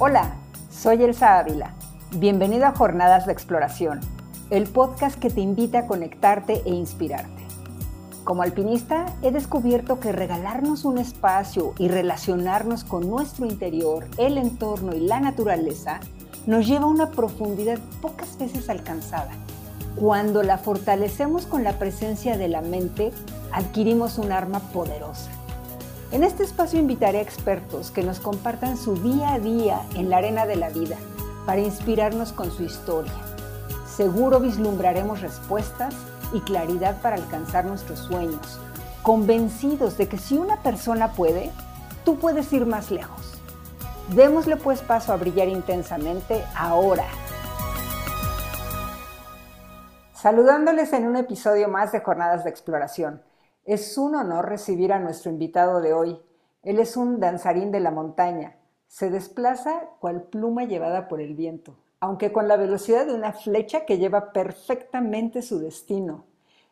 Hola, soy Elsa Ávila. Bienvenido a Jornadas de Exploración, el podcast que te invita a conectarte e inspirarte. Como alpinista, he descubierto que regalarnos un espacio y relacionarnos con nuestro interior, el entorno y la naturaleza nos lleva a una profundidad pocas veces alcanzada. Cuando la fortalecemos con la presencia de la mente, adquirimos un arma poderosa. En este espacio invitaré a expertos que nos compartan su día a día en la arena de la vida para inspirarnos con su historia. Seguro vislumbraremos respuestas y claridad para alcanzar nuestros sueños, convencidos de que si una persona puede, tú puedes ir más lejos. Démosle pues paso a brillar intensamente ahora. Saludándoles en un episodio más de Jornadas de Exploración. Es un honor recibir a nuestro invitado de hoy. Él es un danzarín de la montaña. Se desplaza cual pluma llevada por el viento, aunque con la velocidad de una flecha que lleva perfectamente su destino.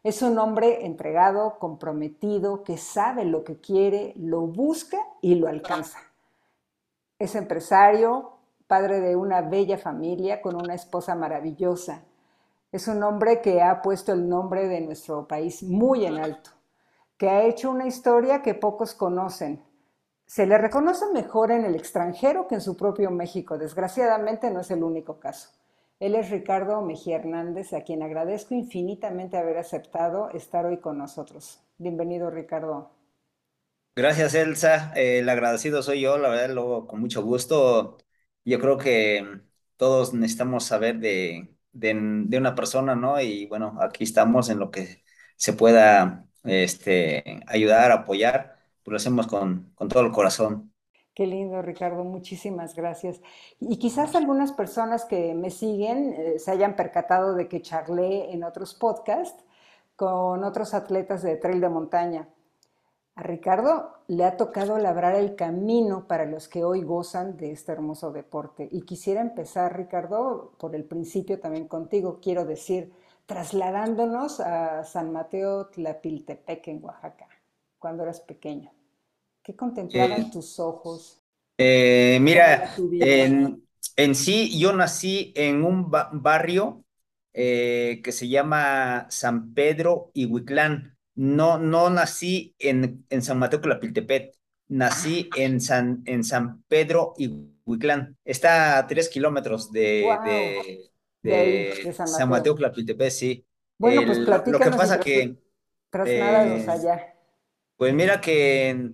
Es un hombre entregado, comprometido, que sabe lo que quiere, lo busca y lo alcanza. Es empresario, padre de una bella familia con una esposa maravillosa. Es un hombre que ha puesto el nombre de nuestro país muy en alto, que ha hecho una historia que pocos conocen. Se le reconoce mejor en el extranjero que en su propio México. Desgraciadamente no es el único caso. Él es Ricardo Mejía Hernández, a quien agradezco infinitamente haber aceptado estar hoy con nosotros. Bienvenido, Ricardo. Gracias, Elsa. el agradecido soy yo, la verdad, luego con mucho gusto. Yo creo que todos necesitamos saber de, de, una persona, ¿no? Y bueno, aquí estamos en lo que se pueda este, ayudar, apoyar, pues lo hacemos con, con todo el corazón. Qué lindo, Ricardo, muchísimas gracias. Y quizás algunas personas que me siguen eh, se hayan percatado de que charlé en otros podcasts con otros atletas de trail de montaña. A Ricardo le ha tocado labrar el camino para los que hoy gozan de este hermoso deporte. Y quisiera empezar, Ricardo, por el principio también contigo. Quiero decir, trasladándonos a San Mateo Tlapiltepec, en Oaxaca, cuando eras pequeño. ¿Qué contemplaban eh, tus ojos? Eh, mira, en, sí, yo nací en un barrio eh, que se llama San Pedro y Huiclán no, no nací en, en San Mateo Clapiltepet, nací ah. en San, en San Pedro y Huiclán. Está a tres kilómetros de, de, San, Mateo. Clapiltepet, sí. Bueno, pues Lo que pasa que... Eh, allá. Pues mira que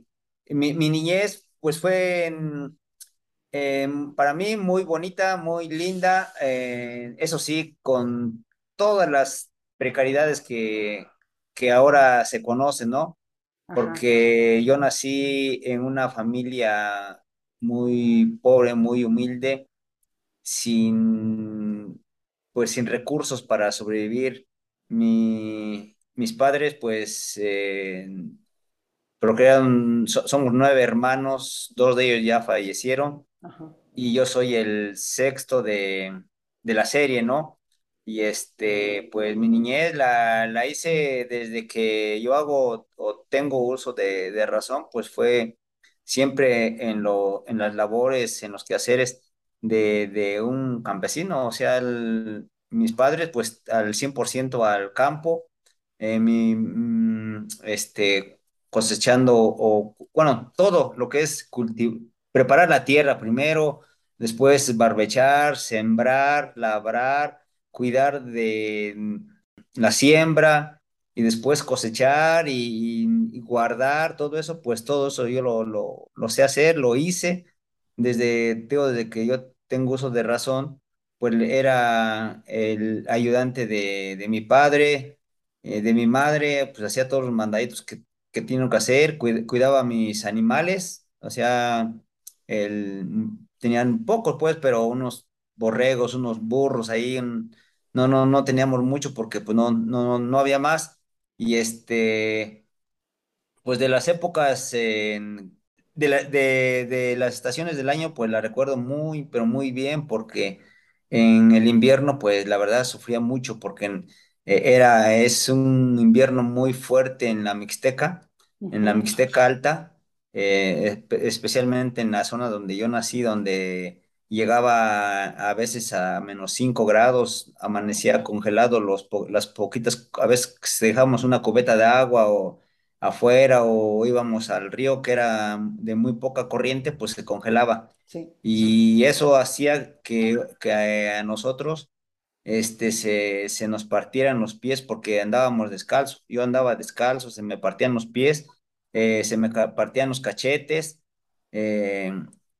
mi, niñez pues fue para mí muy bonita, muy linda, eh, eso sí, con todas las precariedades que, que ahora se conoce, ¿no? Porque yo nací en una familia muy pobre, muy humilde, sin, pues sin recursos para sobrevivir. Mi, mis padres, pues, eh, procrearon, somos nueve hermanos, dos de ellos ya fallecieron, y yo soy el sexto de, de la serie, ¿no? Y este, pues mi niñez la, la hice desde que yo hago o tengo uso de, de razón, pues fue siempre en, lo, en las labores, en los quehaceres de, de un campesino. O sea, mis padres, pues al 100% al campo, eh, mi, mm, este, cosechando, o bueno, todo lo que es preparar la tierra primero, después barbechar, sembrar, labrar cuidar de la siembra y después cosechar y, guardar todo eso, pues todo eso yo lo, lo, sé hacer, lo hice desde, desde que yo tengo uso de razón, pues era el ayudante de, mi padre, eh, de mi madre, pues hacía todos los mandaditos que, que tienen que hacer, cuidaba a mis animales, o sea, el, tenían pocos pues, pero unos borregos, unos burros ahí, no, no, no teníamos mucho porque pues no, no, no había más. Y este, pues de las épocas de, de, las estaciones del año, pues la recuerdo muy, pero muy bien porque en el invierno, pues la verdad sufría mucho porque eh, era, es un invierno muy fuerte en la Mixteca, en la Mixteca Alta, eh, especialmente en la zona donde yo nací, donde llegaba a, veces a menos 5 grados, amanecía congelado los, las poquitas, a veces dejábamos una cubeta de agua o afuera o íbamos al río que era de muy poca corriente, pues se congelaba. Sí, Y eso hacía que, que a nosotros este, se, se nos partieran los pies porque andábamos descalzos. Yo andaba descalzo, se me partían los pies, eh, se me partían los cachetes, eh,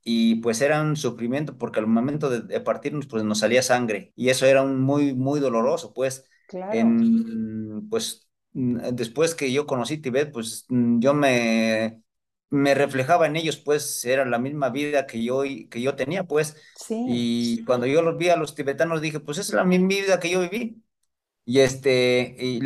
y pues era un sufrimiento porque al momento de, de partirnos, pues nos salía sangre, y eso era un muy, muy doloroso, pues, claro, en, pues, después que yo conocí Tibet, pues mm, yo me, me reflejaba en ellos, pues, era la misma vida que yo, que yo tenía, pues, sí, y cuando yo los vi a los tibetanos dije, pues esa es la misma vida que yo viví. Y este, y,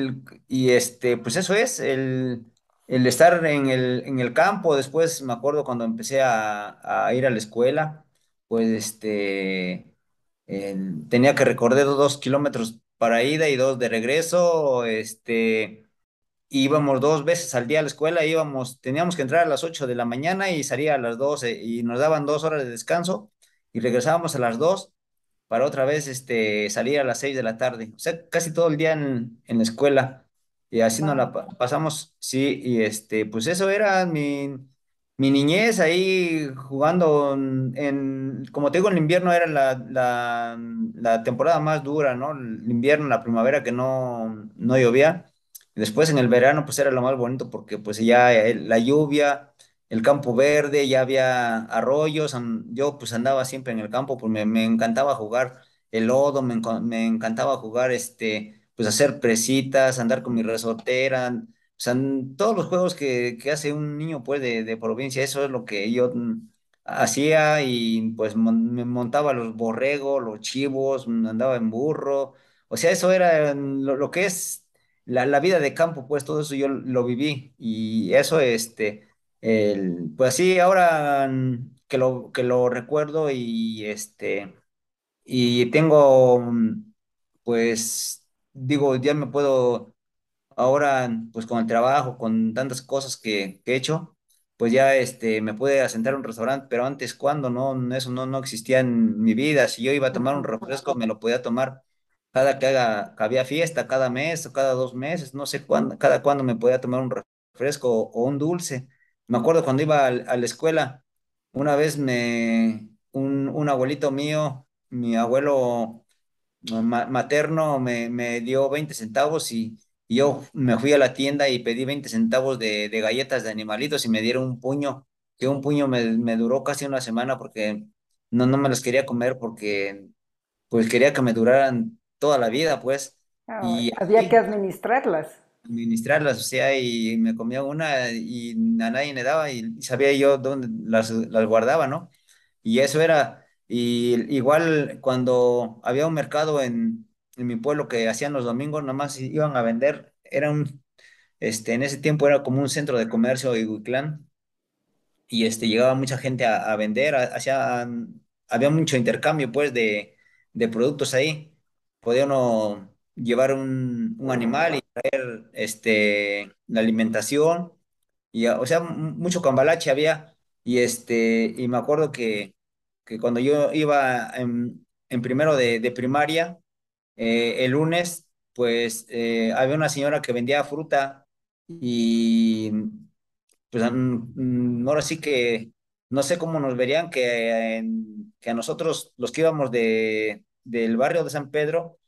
y este, pues eso es, el, el estar en el, en el campo. Después me acuerdo cuando empecé a, a ir a la escuela, pues este, tenía que recorrer dos kilómetros para ida y dos de regreso. Este, íbamos dos veces al día a la escuela, íbamos, teníamos que entrar a las 8 de la mañana y salir a las 12 y nos daban dos horas de descanso y regresábamos a las 2 para otra vez este, salir a las 6 de la tarde. O sea, casi todo el día en, en la escuela y así nos la pasamos, sí, y este, pues eso era mi, mi niñez ahí jugando en, como te digo, el invierno era la, la, temporada más dura, ¿no? El invierno, la primavera que no, no llovía. Después en el verano pues era lo más bonito porque pues ya la lluvia, el campo verde, ya había arroyos, yo pues andaba siempre en el campo, pues me, me encantaba jugar el lodo, me encantaba jugar este, pues hacer presitas, andar con mi resortera, o sea, todos los juegos que, que hace un niño pues de, de provincia, eso es lo que yo hacía y pues me montaba los borregos, los chivos, andaba en burro, o sea, eso era lo, lo que es la, la vida de campo, pues todo eso yo lo viví y eso, este, el, pues sí, ahora que lo, que lo recuerdo y este, y tengo, pues, digo, ya me puedo Ahora, pues con el trabajo, con tantas cosas que, que he hecho, pues ya este, me puede asentar a un restaurante, pero antes, cuando No, eso no, no existía en mi vida. Si yo iba a tomar un refresco, me lo podía tomar cada que haga, que había fiesta, cada mes o cada dos meses, no sé cuándo, cada cuándo me podía tomar un refresco o, un dulce. Me acuerdo cuando iba al- a, la escuela, una vez me, un, un abuelito mío, mi abuelo ma- materno me, me dio 20 centavos y, y yo me fui a la tienda y pedí 20 centavos de, de galletas de animalitos y me dieron un puño, que un puño me, me duró casi una semana porque no, no me los quería comer porque pues quería que me duraran toda la vida, pues, y había que administrarlas, administrarlas, o sea, y me comía una y a nadie le daba y sabía yo dónde las, las guardaba, ¿no? Y eso era, y igual cuando había un mercado en, en mi pueblo que hacían los domingos, nomás iban a vender, era un, este, en ese tiempo era como un centro de comercio Ihuitlán, y este, llegaba mucha gente a, vender, hacía, había mucho intercambio, pues, de, de productos ahí. Podía uno llevar un, un animal y traer, este, la alimentación, y, o sea, mucho cambalache había, y este, y me acuerdo que, que cuando yo iba en, en primero de, de primaria, eh, el lunes, pues eh, había una señora que vendía fruta y pues mm, ahora sí que no sé cómo nos verían que, que a nosotros los que íbamos de, del barrio de San Pedro,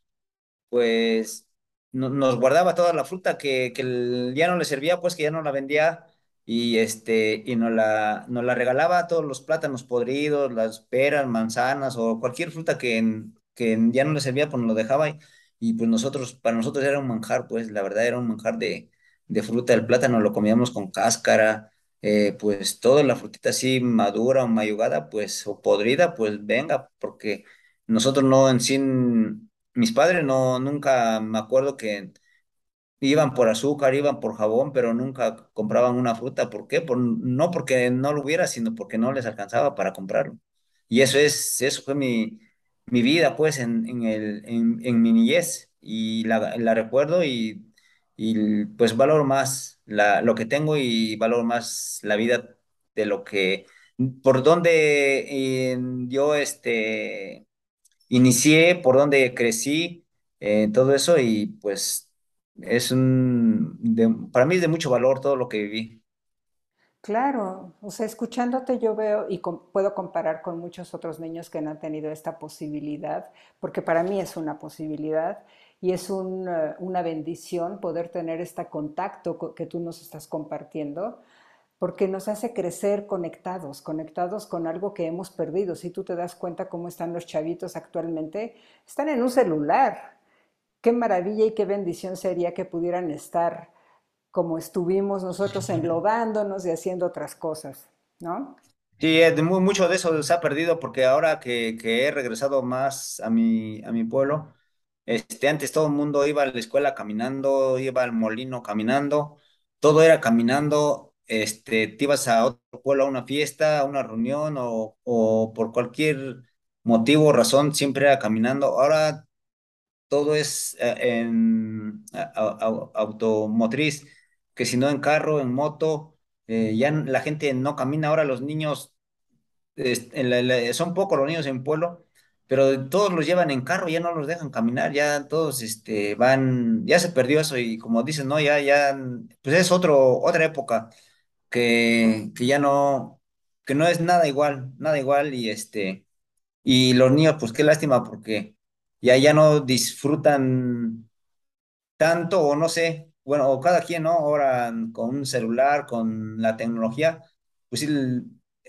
pues no- nos guardaba toda la fruta que, que ya no le servía, pues que ya no la vendía y este y la, nos la regalaba todos los plátanos podridos, las peras, manzanas o cualquier fruta que, en- que ya no le servía, pues lo dejaba y, y, pues nosotros, para nosotros era un manjar, pues la verdad era un manjar de, de fruta, el plátano lo comíamos con cáscara, eh, pues toda la frutita así madura o mayugada, pues o podrida, pues venga, porque nosotros no en sí mis padres no, nunca me acuerdo que iban por azúcar, iban por jabón, pero nunca compraban una fruta. ¿Por qué? Por, no porque no lo hubiera, sino porque no les alcanzaba para comprarlo. Y eso es, eso fue mi, mi vida, pues, en, en el, en, mi niñez. Y la, la recuerdo y, y pues valoro más la, lo que tengo y valoro más la vida de lo que por dónde eh, yo este, inicié, por dónde crecí, eh, todo eso y pues es un, de- para mí es de mucho valor todo lo que viví. Claro, o sea, escuchándote yo veo y puedo comparar con muchos otros niños que no han tenido esta posibilidad, porque para mí es una posibilidad y es eh, una bendición poder tener este contacto co- que tú nos estás compartiendo, porque nos hace crecer conectados, conectados con algo que hemos perdido. Si tú te das cuenta cómo están los chavitos actualmente, están en un celular. Qué maravilla y qué bendición sería que pudieran estar como estuvimos nosotros enlodándonos y haciendo otras cosas, ¿no? Sí, mucho de eso se ha perdido porque ahora que, que he regresado más a mi, a mi pueblo, este, antes todo el mundo iba a la escuela caminando, iba al molino caminando, todo era caminando, este, te ibas a otro pueblo a una fiesta, a una reunión o, o por cualquier motivo o razón, siempre era caminando. Ahora todo es eh, en a- a- a- automotriz, que si no en carro, en moto, eh, ya la gente no camina, ahora los niños, es- en la- la- son pocos los niños en pueblo, pero todos los llevan en carro, ya no los dejan caminar, ya todos este, van, ya se perdió eso y como dicen, no, ya, ya, pues es otro, otra época que, que ya no, que no es nada igual, nada igual y este... Y los niños, pues qué lástima, porque ya, ya no disfrutan tanto, o no sé, bueno, o cada quien, ¿no? Ahora con un celular, con la tecnología, pues sí,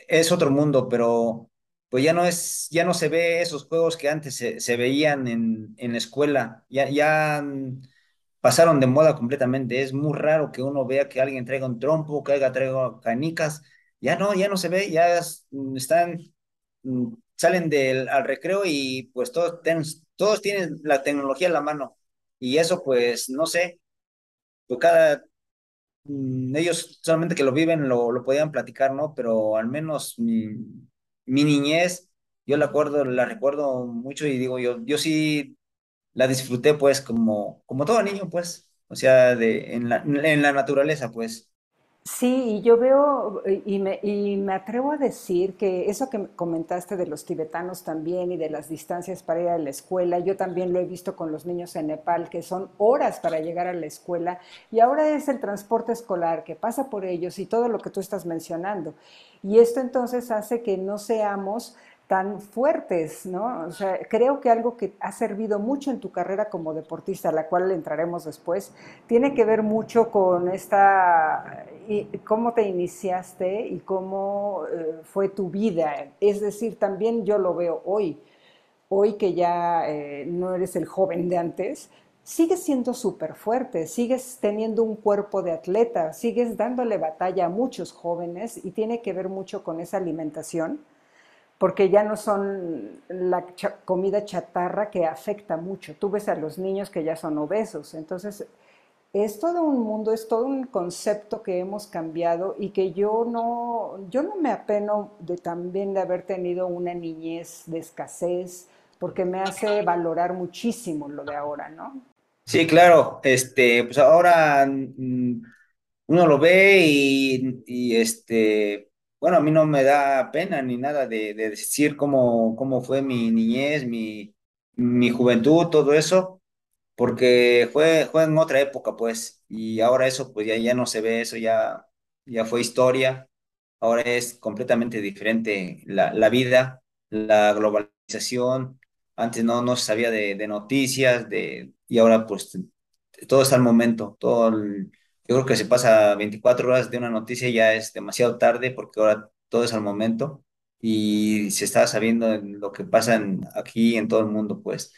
es otro mundo, pero pues ya no es, ya no se ve esos juegos que antes se, se veían en, en la escuela, ya, ya pasaron de moda completamente. Es muy raro que uno vea que alguien traiga un trompo, que alguien traiga canicas, ya no, ya no se ve, ya mm, están mm, salen del al recreo y pues todos, ten- todos tienen la tecnología en la mano. Y eso pues no sé, pues cada, mm, ellos solamente que lo viven lo, lo podían platicar, ¿no? Pero al menos mi, niñez, yo la acuerdo, la recuerdo mucho y digo, yo, yo sí la disfruté pues como, como todo niño pues, o sea, de, en la, en la naturaleza pues. Sí, y yo veo y me, y me atrevo a decir que eso que me comentaste de los tibetanos también y de las distancias para ir a la escuela, yo también lo he visto con los niños en Nepal, que son horas para llegar a la escuela, y ahora es el transporte escolar que pasa por ellos y todo lo que tú estás mencionando. Y esto entonces hace que no seamos tan fuertes, ¿no? O sea, creo que algo que ha servido mucho en tu carrera como deportista, a la cual entraremos después, tiene que ver mucho con esta, y cómo te iniciaste y cómo eh, fue tu vida. Es decir, también yo lo veo hoy, hoy que ya eh, no eres el joven de antes, sigues siendo súper fuerte, sigues teniendo un cuerpo de atleta, sigues dándole batalla a muchos jóvenes y tiene que ver mucho con esa alimentación porque ya no son la comida chatarra que afecta mucho. Tú ves a los niños que ya son obesos, entonces es todo un mundo, es todo un concepto que hemos cambiado y que yo no, yo no me apeno de también de haber tenido una niñez de escasez, porque me hace valorar muchísimo lo de ahora, ¿no? Sí, claro, este, pues ahora mm, uno lo ve y, este, bueno, a mí no me da pena ni nada de, de decir cómo, cómo fue mi niñez, mi, mi juventud, todo eso, porque fue, fue en otra época, pues, y ahora eso, pues ya, ya no se ve, eso ya, ya fue historia, ahora es completamente diferente la, la vida, la globalización, antes no, no se sabía de, de noticias, de, y ahora pues todo está al momento, todo el- yo creo que se pasa 24 horas de una noticia ya es demasiado tarde porque ahora todo es al momento y se está sabiendo en lo que pasa en- aquí en todo el mundo, pues.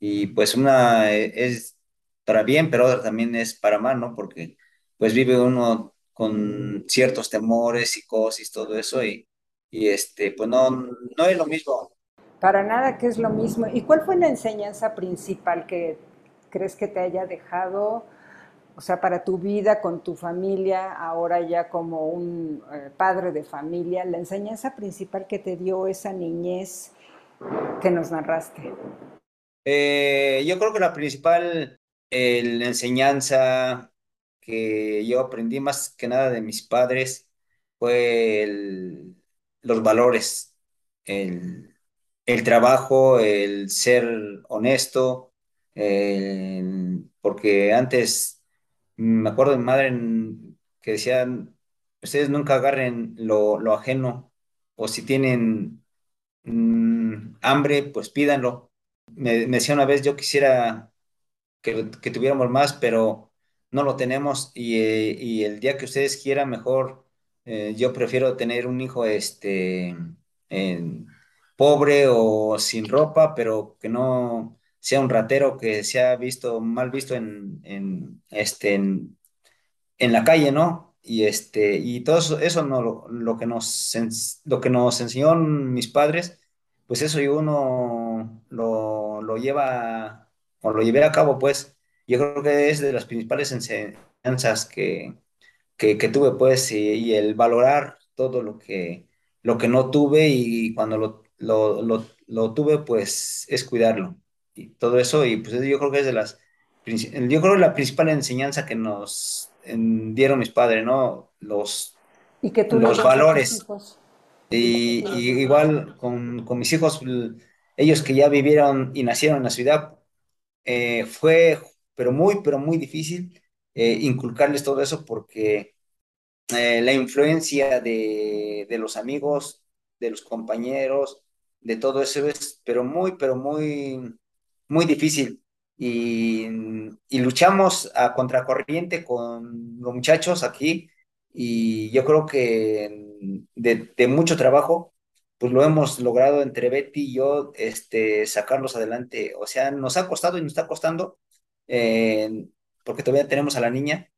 Y pues una eh, es para bien, pero otra también es para mal, ¿no? Porque pues vive uno con ciertos temores, psicosis, todo eso y, y este, pues no, no es lo mismo. Para nada que es lo mismo. ¿Y cuál fue la enseñanza principal que crees que te haya dejado, o sea, para tu vida con tu familia, ahora ya como un eh, padre de familia, la enseñanza principal que te dio esa niñez que nos narraste? Eh, yo creo que la principal la enseñanza que yo aprendí más que nada de mis padres fue los valores, el, trabajo, el ser honesto, porque antes me acuerdo de mi madre que decían, ustedes nunca agarren lo, lo ajeno, o si tienen mm, hambre, pues pídanlo. Me, me decía una vez, yo quisiera que, que tuviéramos más, pero no lo tenemos y, eh, y el día que ustedes quieran, mejor, eh, yo prefiero tener un hijo este, en- pobre o sin ropa, pero que no sea un ratero que se ha visto mal visto en, en, este, en, la calle, ¿no? Y este, y todo eso, eso no, lo, lo que nos, lo que nos enseñó mis padres, pues eso y uno lo, lo lleva, o lo llevé a cabo, pues, yo creo que es de las principales enseñanzas que, que, tuve, pues, y, el valorar todo lo que, lo que no tuve y cuando lo, lo, lo tuve, pues, es cuidarlo. Y todo eso, y pues yo creo que es de las, yo creo que la principal enseñanza que nos dieron mis padres, ¿no? Los, Y que tú les los valores. Y igual con, con mis hijos, ellos que ya vivieron y nacieron en la ciudad, eh, fue, pero muy, pero muy difícil eh, inculcarles todo eso porque eh, la influencia de, de los amigos, de los compañeros, de todo eso es, pero muy, pero muy, muy difícil. Y, luchamos a contracorriente con los muchachos aquí y yo creo que de, mucho trabajo, pues lo hemos logrado entre Betty y yo, este, sacarlos adelante. O sea, nos ha costado y nos está costando, eh, porque todavía tenemos a la niña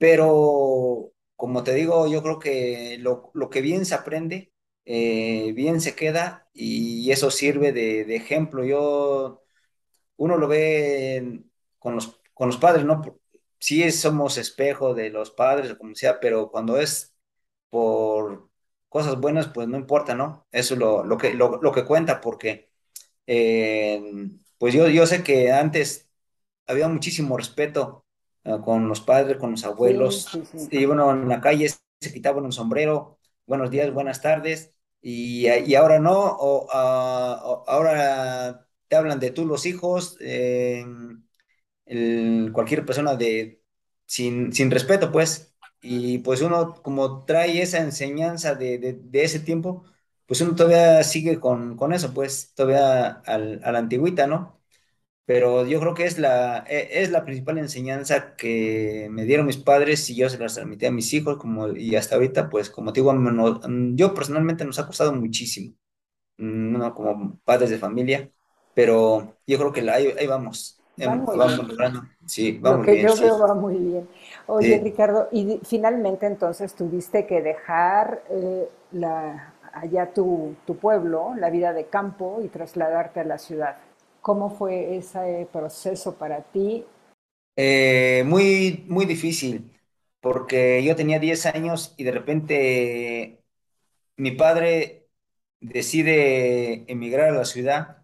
pero como te digo, yo creo que lo, lo que bien se aprende, eh, bien se queda y eso sirve de, de ejemplo. Yo, uno lo ve con los, con los padres, ¿no? Sí es- somos espejo de los padres o como sea, pero cuando es por cosas buenas, pues no importa, ¿no? Eso es lo, lo que, lo, lo que cuenta, porque eh, pues yo, yo sé que antes había muchísimo respeto eh, con los padres, con los abuelos. sí, sí. Y bueno, en la calle se quitaban un sombrero, buenos días, buenas tardes, y, y ahora no, o, ah, o- ahora te hablan de tú los hijos, eh, el- cualquier persona de, sin, sin respeto, pues. Y pues uno como trae esa enseñanza de, de, de ese tiempo, pues uno todavía sigue con, con eso, pues, todavía al, a la antigüita, ¿no? pero yo creo que es la, e- es la principal enseñanza que me dieron mis padres y yo se las transmití a mis hijos, como, y hasta ahorita, pues como te digo, no- yo personalmente nos ha costado muchísimo, mm, ¿no? Como padres de familia, pero yo creo que la- ahí, ahí vamos, vamos bien. logrando, sí, Lo vamos que bien, yo sí, veo va muy bien. Oye, sí. Ricardo, y finalmente entonces tuviste que dejar eh, la, allá tu, tu pueblo, la vida de campo, y trasladarte a la ciudad. ¿Cómo fue ese proceso para ti? Eh, muy, muy difícil, porque yo tenía 10 años y de repente mi padre decide emigrar a la ciudad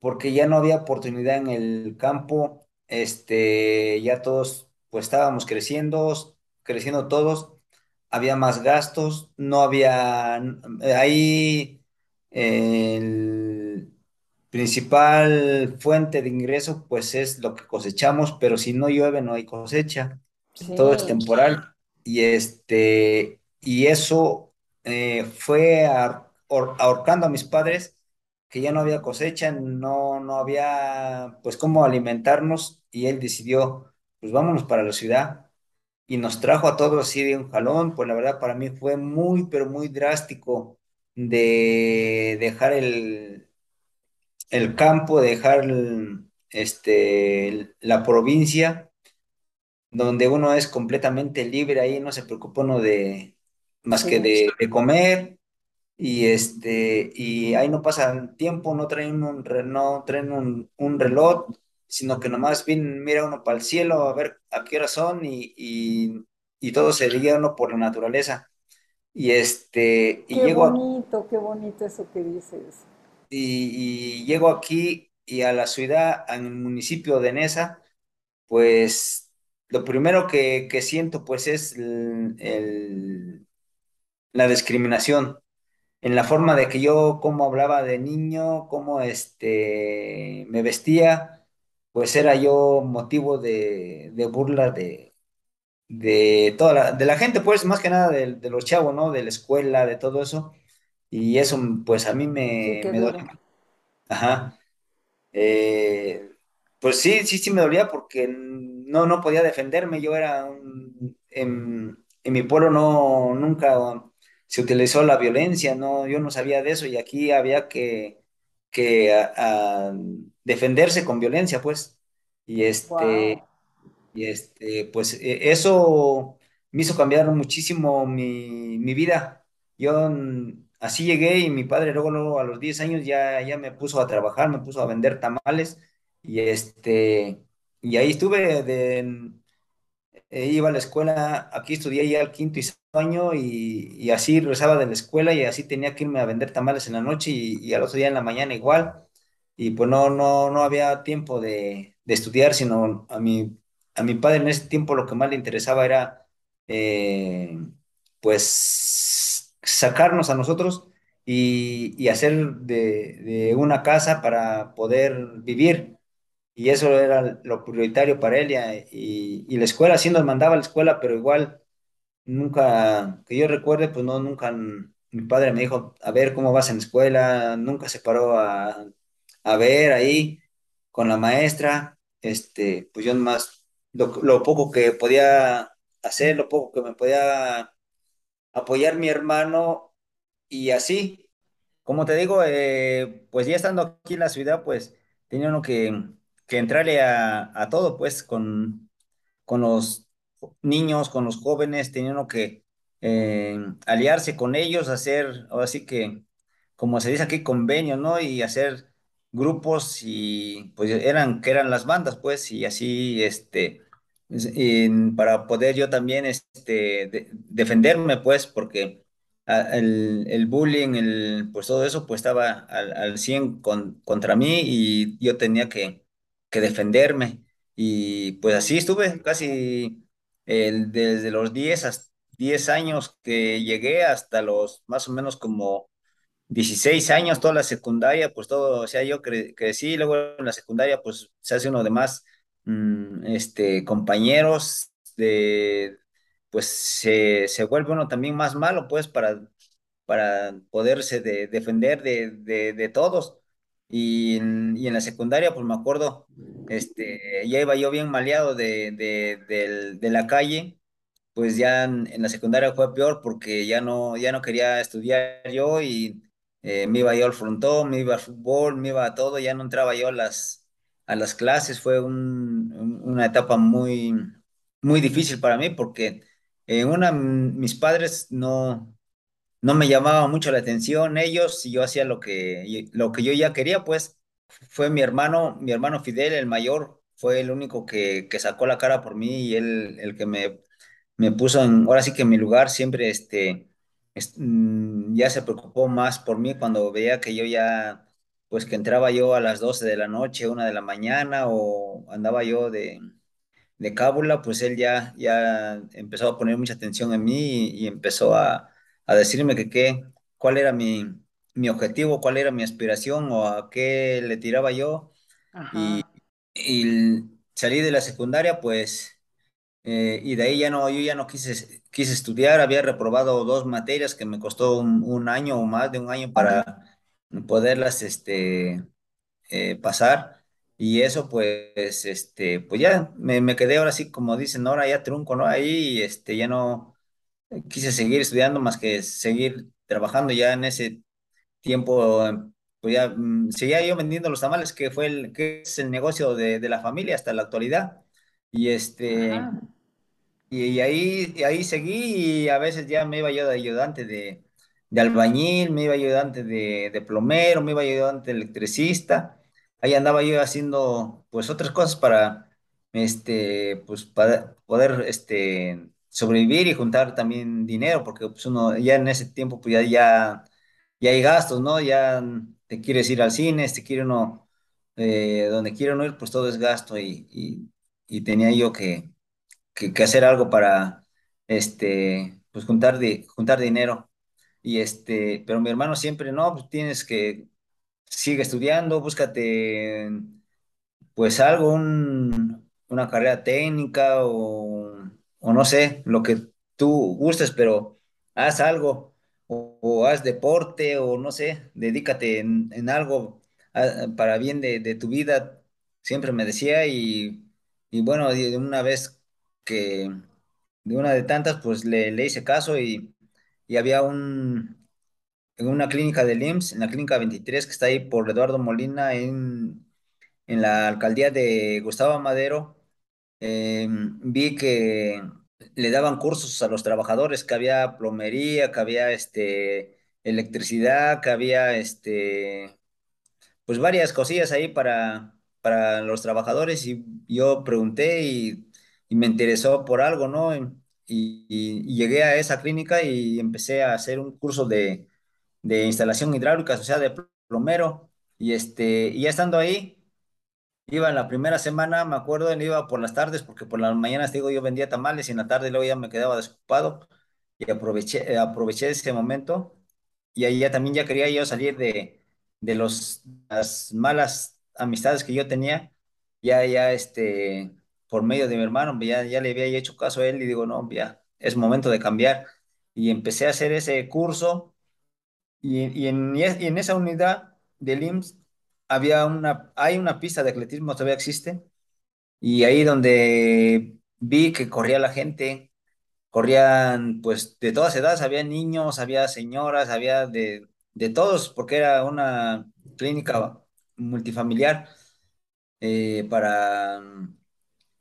porque ya no había oportunidad en el campo, este, ya todos pues estábamos creciendo, creciendo todos, había más gastos, no había, ahí el principal fuente de ingreso pues es lo que cosechamos, pero si no llueve no hay cosecha, todo es temporal. Y este, y eso eh, fue ahor- ahorcando a mis padres que ya no había cosecha, no, no había pues cómo alimentarnos y él decidió, pues vámonos para la ciudad. Y nos trajo a todos así de un jalón, pues la verdad para mí fue muy, pero muy drástico de dejar el, el campo, dejar el- este, la provincia, donde uno es completamente libre, ahí no se preocupa uno de más que de comer y este, y ahí no pasa tiempo, no traen un, no traen un, un reloj, sino que nomás bien, mira uno para el cielo a ver a qué hora son y, y, y todo se guía uno por la naturaleza. Y este, y qué llego, a- bonito, qué bonito eso que dices. y, y llego aquí y a la ciudad, en el municipio de Nesa, pues lo primero que, que siento pues es el- el- la discriminación en la forma de que yo, cómo hablaba de niño, cómo este, me vestía, pues era yo motivo de, de burla de, de toda la, de la gente, pues más que nada de, de los chavos, ¿no? De la escuela, de todo eso. Y eso, pues a mí Sí, me, dolió. duro. Ajá. Eh, pues sí, sí, sí me dolía porque no, no podía defenderme. Yo era un, en, en mi pueblo no, nunca se utilizó la violencia, no, yo no sabía de eso y aquí había que, que a- a defenderse con violencia, pues. Y este, Wow. y este, pues e- eso me hizo cambiar muchísimo mi, mi vida. Yo así llegué y mi padre luego, luego a los 10 años ya, ya me puso a trabajar, me puso a vender tamales y este, y ahí estuve de, eh, iba a la escuela, aquí estudié ya el quinto y sexto año y, y así regresaba de la escuela y así tenía que irme a vender tamales en la noche y, y al otro día en la mañana igual. Y pues no, no, no había tiempo de, de estudiar, sino a mi, a mi padre en ese tiempo lo que más le interesaba era eh, pues sacarnos a nosotros y, y hacer de, de una casa para poder vivir y eso era lo prioritario para él y, y- la escuela sí nos mandaba a la escuela, pero igual nunca, que yo recuerde, pues no, nunca, mi padre me dijo, a ver cómo vas en la escuela, nunca se paró a, a ver ahí con la maestra, este, pues yo nomás, lo, lo poco que podía hacer, lo poco que me podía apoyar mi hermano y así. Como te digo, eh, pues ya estando aquí en la ciudad, pues tenía uno que, que entrarle a, a todo, pues con, con los niños, con los jóvenes, tenía uno que eh, aliarse con ellos, hacer, ahora sí que, como se dice aquí, convenios, ¿no? Y hacer grupos y pues eran, que eran las bandas, pues, y así, este, para poder yo también, este, de- defenderme, pues, porque el, el bullying, el, pues todo eso, pues estaba al, al 100 con- contra mí y yo tenía que, que defenderme. Y pues así estuve casi el- desde los 10 hasta 10 años que llegué hasta los más o menos como 16 años, toda la secundaria, pues todo, o sea, yo cre- crecí, luego en la secundaria, pues se hace uno de más, mm, este, compañeros, de, pues se, se vuelve uno también más malo, pues, para, para poderse de- defender de, de, de todos. Y en, y en la secundaria, pues me acuerdo, este, ya iba yo bien maleado de, de, de la calle pues ya en, la secundaria fue peor porque ya no, ya no quería estudiar yo y eh, me iba yo al frontón, me iba al fútbol, me iba a todo, ya no entraba yo a las, a las clases, fue un- un- una etapa muy, muy difícil para mí porque en una, mis padres no, no me llamaba mucho la atención ellos y yo hacía lo que, lo que yo ya quería, pues fue mi hermano, mi hermano Fidel, el mayor, fue el único que, que sacó la cara por mí y él el que me me puso en, ahora sí que en mi lugar siempre, este, es- mm, ya se preocupó más por mí cuando veía que yo ya, pues que entraba yo a las 12 de la noche, una de la mañana, o andaba yo de, de cábula, pues él ya, ya empezó a poner mucha atención en mí y, y empezó a, a decirme que qué, cuál era mi, mi objetivo, cuál era mi aspiración o a qué le tiraba yo. Y, y salí de la secundaria, pues eh, y de ahí ya no, yo ya no quise, quise estudiar, había reprobado dos materias que me costó un, un año o más de un año para poderlas este, eh, pasar. Y eso pues, este, pues ya me, me quedé ahora sí, como dicen, ahora ya trunco, ¿no? Ahí este, ya no quise seguir estudiando más que seguir trabajando ya en ese tiempo, pues ya mm, seguía yo vendiendo los tamales, que fue el, que es el negocio de, de la familia hasta la actualidad. Y este... Ajá. Y, y ahí, y ahí seguí y a veces ya me iba yo de ayudante de, de albañil, me iba ayudante de, de plomero, me iba ayudante de electricista. Ahí andaba yo haciendo pues otras cosas para este pues para poder este sobrevivir y juntar también dinero, porque pues uno ya en ese tiempo pues ya, ya, ya hay gastos, ¿no? Ya te quieres ir al cine, te quiere uno, eh, donde quiere uno ir, pues todo es gasto y, y, y tenía yo que que, hacer algo para, este, pues juntar, di- juntar dinero. y este, pero mi hermano siempre, no, pues tienes que, sigue estudiando, búscate pues algo, un- una carrera técnica o, o no sé, lo que tú gustes, pero haz algo o, haz deporte o no sé, dedícate en, algo ah, para bien de, tu vida, siempre me decía y, bueno, de una vez que, de una de tantas, pues le, hice caso y, había un, en una clínica del IMSS, en la clínica 23 que está ahí por Eduardo Molina en en la alcaldía de Gustavo Madero, eh, vi que le daban cursos a los trabajadores, que había plomería, que había este, electricidad, que había este, pues varias cosillas ahí para, para los trabajadores y yo pregunté y, me interesó por algo, ¿no? Y llegué a esa clínica y empecé a hacer un curso de, de instalación hidráulica, o sea, de plomero. Y, este, y ya estando ahí, Iba la primera semana, me acuerdo, iba por las tardes, porque por las mañanas, digo, yo vendía tamales y en la tarde luego ya me quedaba desocupado y aproveché, eh, aproveché ese momento y ahí ya también ya quería yo salir de, de los, las malas amistades que yo tenía, ya, ya, este, por medio de mi hermano, ya, ya le había hecho caso a él y digo, no, ya, es momento de cambiar. Y empecé a hacer ese curso y, y en, y en esa unidad del IMSS había una, hay una pista de atletismo, todavía existe, y ahí donde vi que corría la gente, corrían pues de todas edades, había niños, había señoras, había de, de todos, porque era una clínica multifamiliar eh, para,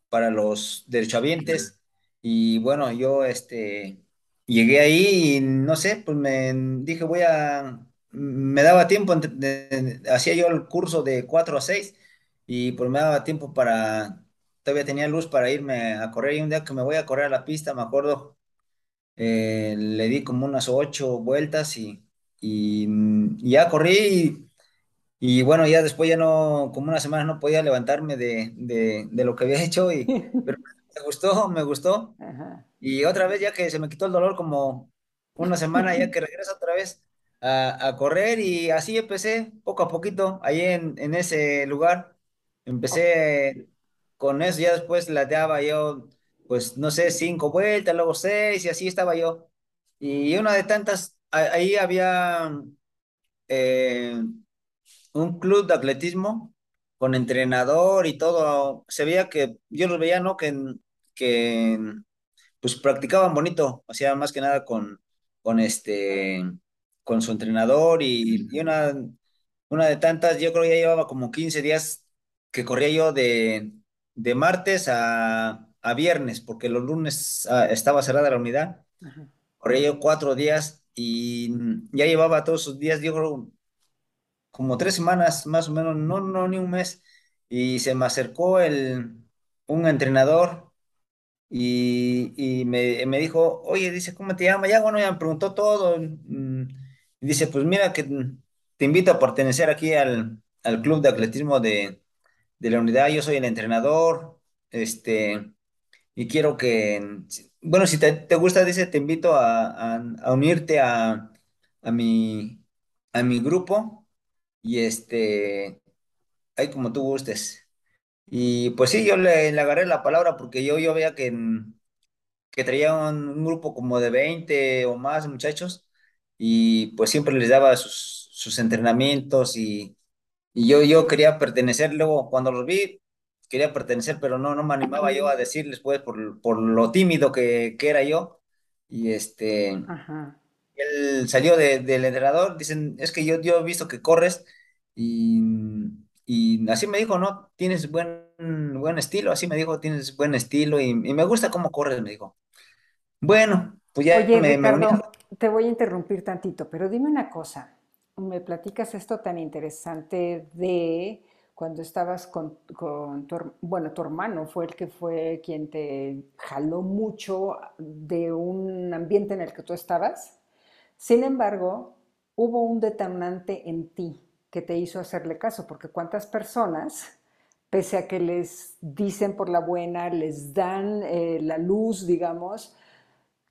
para los derechohabientes. Y bueno, yo este, llegué ahí y no sé, pues me dije, voy a, me daba tiempo, entre- de- de- hacía yo el curso de 4 a 6 y pues me daba tiempo para, todavía tenía luz para irme a correr y un día que me voy a correr a la pista, me acuerdo, eh, le di como unas ocho vueltas y, y, y ya corrí y bueno, ya después ya no, como una semana no podía levantarme de, de, de lo que había hecho, y, pero me gustó, me gustó. Ajá. Y otra vez, ya que se me quitó el dolor, como una semana, ya que regreso otra vez a, a correr, y así empecé poco a poquito, ahí en, en ese lugar. O- Empecé con eso, ya después la daba yo, pues no sé, cinco vueltas, luego seis, y así estaba yo. Y una de tantas, ahí había. eh, un club de atletismo con entrenador y todo. Se veía que, yo los veía, ¿no? Que, que pues practicaban bonito, hacía más que nada con, con este, con su entrenador y, y una, una de tantas, yo creo que ya llevaba como 15 días que corría yo de, de martes a, a viernes, porque los lunes ah, estaba cerrada la unidad. ajá. Corría yo cuatro días y ya llevaba todos esos días, yo creo, como tres semanas más o menos, no, no, ni un mes, y se me acercó el, un entrenador y, y me, me dijo, oye, dice, ¿cómo te llamas? Ya, bueno, ya me preguntó todo. mm, Dice, pues mira que te invito a pertenecer aquí al, al club de atletismo de, de la unidad, yo soy el entrenador, este, y quiero que, bueno, si te, gusta, dice, te invito a, a- unirte a, a mi, a mi grupo y este, ahí como tú gustes. Y pues sí, yo le, le agarré la palabra porque yo, yo veía que, que traía un, un grupo como de 20 o más muchachos y pues siempre les daba sus, sus entrenamientos y, y yo, yo quería pertenecer, luego cuando los vi, quería pertenecer, pero no, no me animaba yo a decirles pues por, por lo tímido que, que era yo. Y este, Ajá. él salió de- del entrenador, dicen, es que yo, yo he visto que corres y, y así me dijo, ¿no? Tienes buen, buen estilo, así me dijo, tienes buen estilo y, y me gusta cómo corres, me dijo. Bueno, pues ya Oye, me. Ricardo, te voy a interrumpir tantito, pero dime una cosa. Me platicas esto tan interesante de cuando estabas con, tu, bueno, tu hermano fue el que fue quien te jaló mucho de un ambiente en el que tú estabas. Sin embargo, hubo un detonante en ti que te hizo hacerle caso, porque cuántas personas, pese a que les dicen por la buena, les dan eh, la luz, digamos,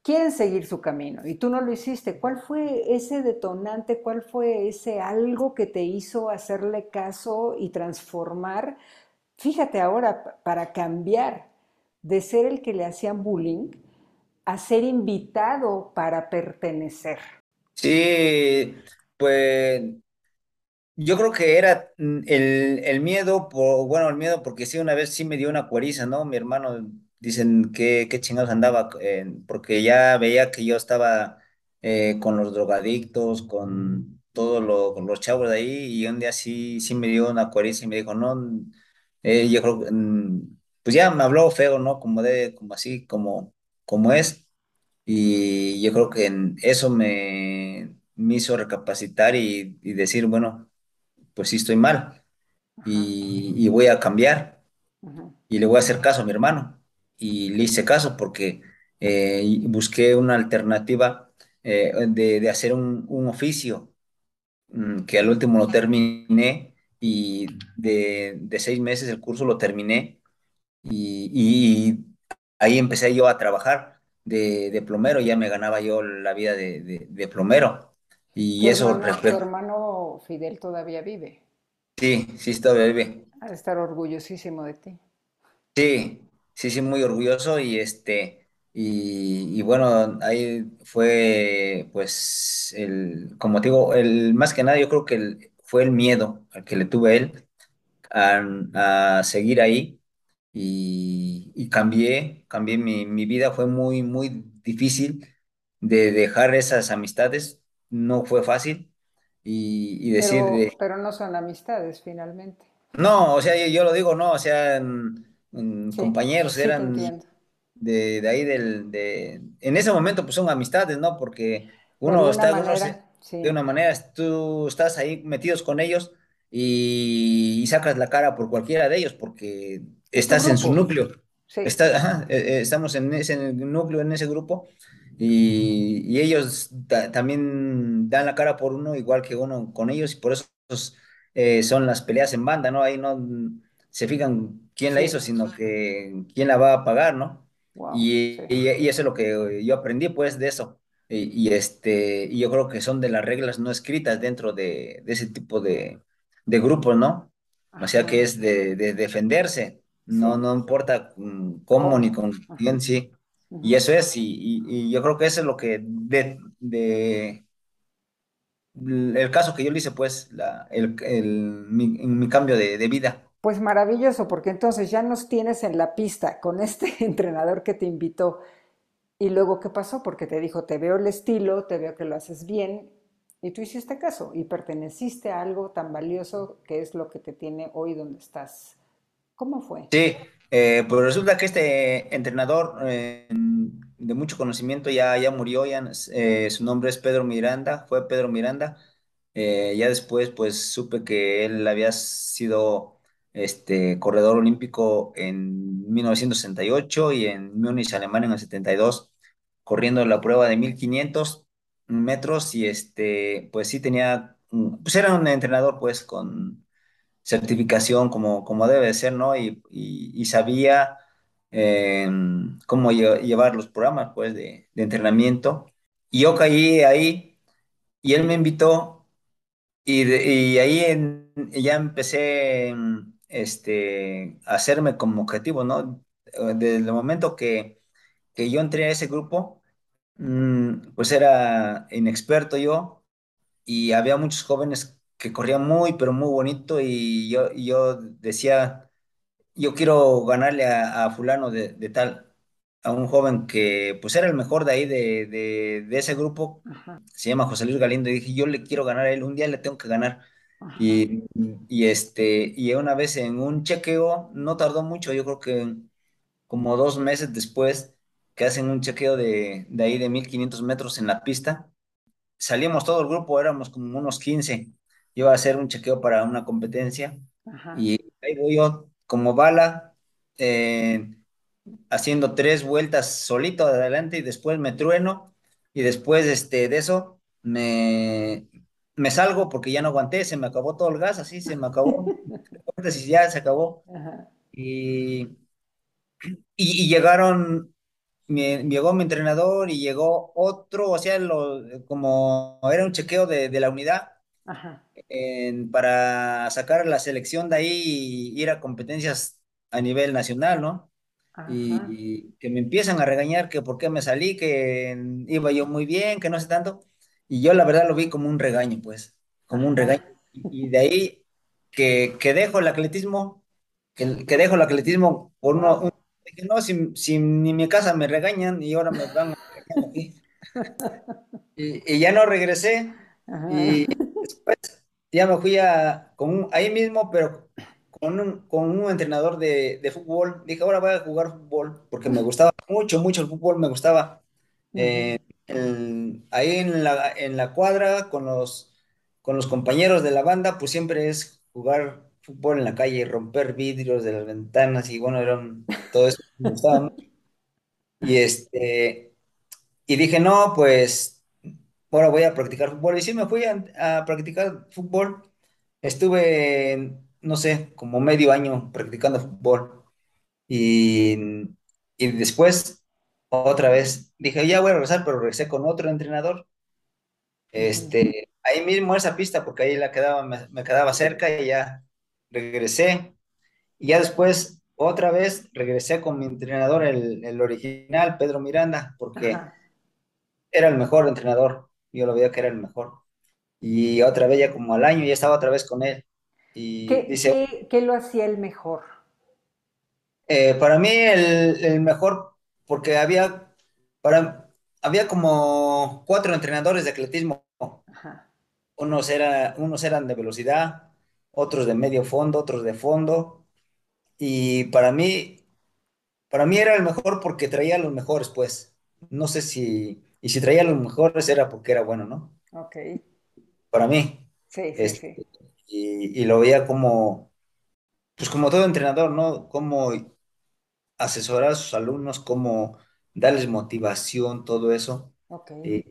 quieren seguir su camino y tú no lo hiciste. ¿Cuál fue ese detonante? ¿Cuál fue ese algo que te hizo hacerle caso y transformar? Fíjate ahora, para cambiar de ser el que le hacían bullying a ser invitado para pertenecer. Sí, pues yo creo que era el, el miedo, por, bueno, el miedo porque sí, una vez sí me dio una cueriza, ¿no? Mi hermano, dicen que qué chingados andaba, eh, porque ya veía que yo estaba eh, con los drogadictos, con todos lo- los chavos de ahí, y un día sí, sí me dio una cueriza y me dijo, no, eh, yo creo mm, pues ya me habló feo, ¿no? Como de, como así, como, como es, y yo creo que en eso me, me hizo recapacitar y, y decir, bueno, pues sí estoy mal y, y voy a cambiar ajá. y le voy a hacer caso a mi hermano. Y le hice caso porque eh, busqué una alternativa eh, de, de hacer un, un oficio mm, que al último lo terminé y de, de seis meses el curso lo terminé y, y ahí empecé yo a trabajar de, de plomero, ya me ganaba yo la vida de, plomero. Y eso, hermano, tu hermano Fidel todavía vive. sí, sí, está bebé. Ha de estar orgullosísimo de ti. Sí, sí, sí, muy orgulloso y este, y, y bueno, ahí fue, pues, el, como te digo, el, más que nada yo creo que el- fue el miedo al que le tuve a él a, a seguir ahí y, y cambié, cambié mi, mi vida, fue muy, muy difícil de dejar esas amistades, no fue fácil y, y decir Pero, de, pero no son amistades finalmente. no, o sea, yo, yo lo digo, no, o sea, mm, Sí, compañeros eran de, de ahí del, de, en ese momento pues son amistades, ¿no? Porque de uno está, uno se- de una manera, tú estás ahí metidos con ellos y, y sacas la cara por cualquiera de ellos porque estás en su núcleo, está, ajá, eh, eh, estamos en ese núcleo, en ese grupo y, y ellos ta- también dan la cara por uno igual que uno con ellos y por eso eh, son las peleas en banda, ¿no? Ahí no se fijan quién la hizo, sino que quién la va a pagar, ¿no? Wow. Y, Sí. y- y eso es lo que yo aprendí, pues, de eso. Y, y, este, y yo creo que son de las reglas no escritas dentro de, de ese tipo de, de grupos, ¿no? O sea, que es de, de defenderse, no, Sí. no importa cómo ni con Ajá. quién, sí. Y eso es, y, yo creo que eso es lo que, de, de, el caso que yo le hice, pues, la, el, el- mi, mi cambio de, de vida. Pues maravilloso, porque entonces ya nos tienes en la pista con este entrenador que te invitó. Y luego, ¿qué pasó? Porque te dijo, te veo el estilo, te veo que lo haces bien, y tú hiciste caso y perteneciste a algo tan valioso que es lo que te tiene hoy donde estás. ¿Cómo fue? Sí, eh, pues resulta que este entrenador eh, de mucho conocimiento ya, ya murió, ya, eh, su nombre es Pedro Miranda, fue Pedro Miranda. Ya después pues supe que él había sido este, corredor olímpico en 1968 y en Múnich, Alemania en el 72, corriendo la prueba de 1500 metros y este, pues sí tenía, pues era un entrenador pues con certificación como, como debe de ser, ¿no? Y, y- sabía eh, cómo lle- llevar los programas, pues, de, de entrenamiento. Y yo caí ahí y él me invitó y, de- y ahí ya empecé este, hacerme como objetivo, ¿no? Desde el momento que, que yo entré a ese grupo, mm, pues era inexperto yo y había muchos jóvenes que corrían muy, pero muy bonito y yo, y yo decía, yo quiero ganarle a, a fulano de, de tal, a un joven que pues era el mejor de ahí, de, de, de ese grupo, Ajá, se llama José Luis Galindo, y dije, yo le quiero ganar a él, un día le tengo que ganar. Y, y, este, y una vez en un chequeo, no tardó mucho, yo creo que como dos meses después, que hacen un chequeo de, de ahí de 1500 metros en la pista, salimos todo el grupo, éramos como unos 15. Iba a hacer un chequeo para una competencia ajá. y ahí voy yo como bala, eh, haciendo tres vueltas solito de adelante y después me trueno y después este, de eso me, me salgo porque ya no aguanté, se me acabó todo el gas, así se me acabó. Y ya se acabó. Ajá. Y, y, y llegaron mi- llegó mi entrenador y llegó otro, o sea, lo, como era un chequeo de, de la unidad Ajá, en- para sacar la selección de ahí y ir a competencias a nivel nacional, ¿no? ajá, Y, que me empiezan a regañar que por qué me salí, que iba yo muy bien, que no sé tanto. Y yo la verdad lo vi como un regaño, pues, como un regaño. Y, y de ahí que, que dejo el atletismo, que, que dejo el atletismo por uno, un- dije, no, si, si ni mi casa me regañan y ahora me van a regañar aquí. Y, y ya no regresé. ajá, Y después ya me fui a, con un- ahí mismo, pero con un, con un entrenador de, de fútbol. Dije, ahora voy a jugar fútbol, porque me gustaba mucho, mucho el fútbol, me gustaba. Eh, ahí en la, en la cuadra, con los, con los compañeros de la banda, pues siempre es jugar fútbol en la calle, romper vidrios de las ventanas, y bueno, eran, todo eso me gustaba mucho. Y este, y dije, no, pues ahora voy a practicar fútbol. Y sí, me fui a, a practicar fútbol. Estuve, no sé, como medio año practicando fútbol. Y, y después, otra vez, dije, ya voy a regresar, pero regresé con otro entrenador. Este, ahí mismo esa pista, porque ahí la quedaba, me, me quedaba cerca y ya regresé. Y ya después, otra vez, regresé con mi entrenador, el, el original, Pedro Miranda, porque ajá. era el mejor entrenador. Yo lo veía que era el mejor. Y otra vez, ya como al año, ya estaba otra vez con él. Y ¿Qué, dice, qué, qué lo hacía el mejor? eh, para mí el, el mejor, porque había, para, había como cuatro entrenadores de atletismo. Ajá, Unos, era, unos eran de velocidad, otros de medio fondo, otros de fondo. Y para mí, para mí era el mejor porque traía a los mejores, pues. No sé si, y si traía a los mejores era porque era bueno, ¿no? ok. Para mí. Sí, sí, Este, sí. y, y lo veía como pues como todo entrenador, ¿no? Cómo asesorar a sus alumnos, cómo darles motivación, todo eso. Ok. Y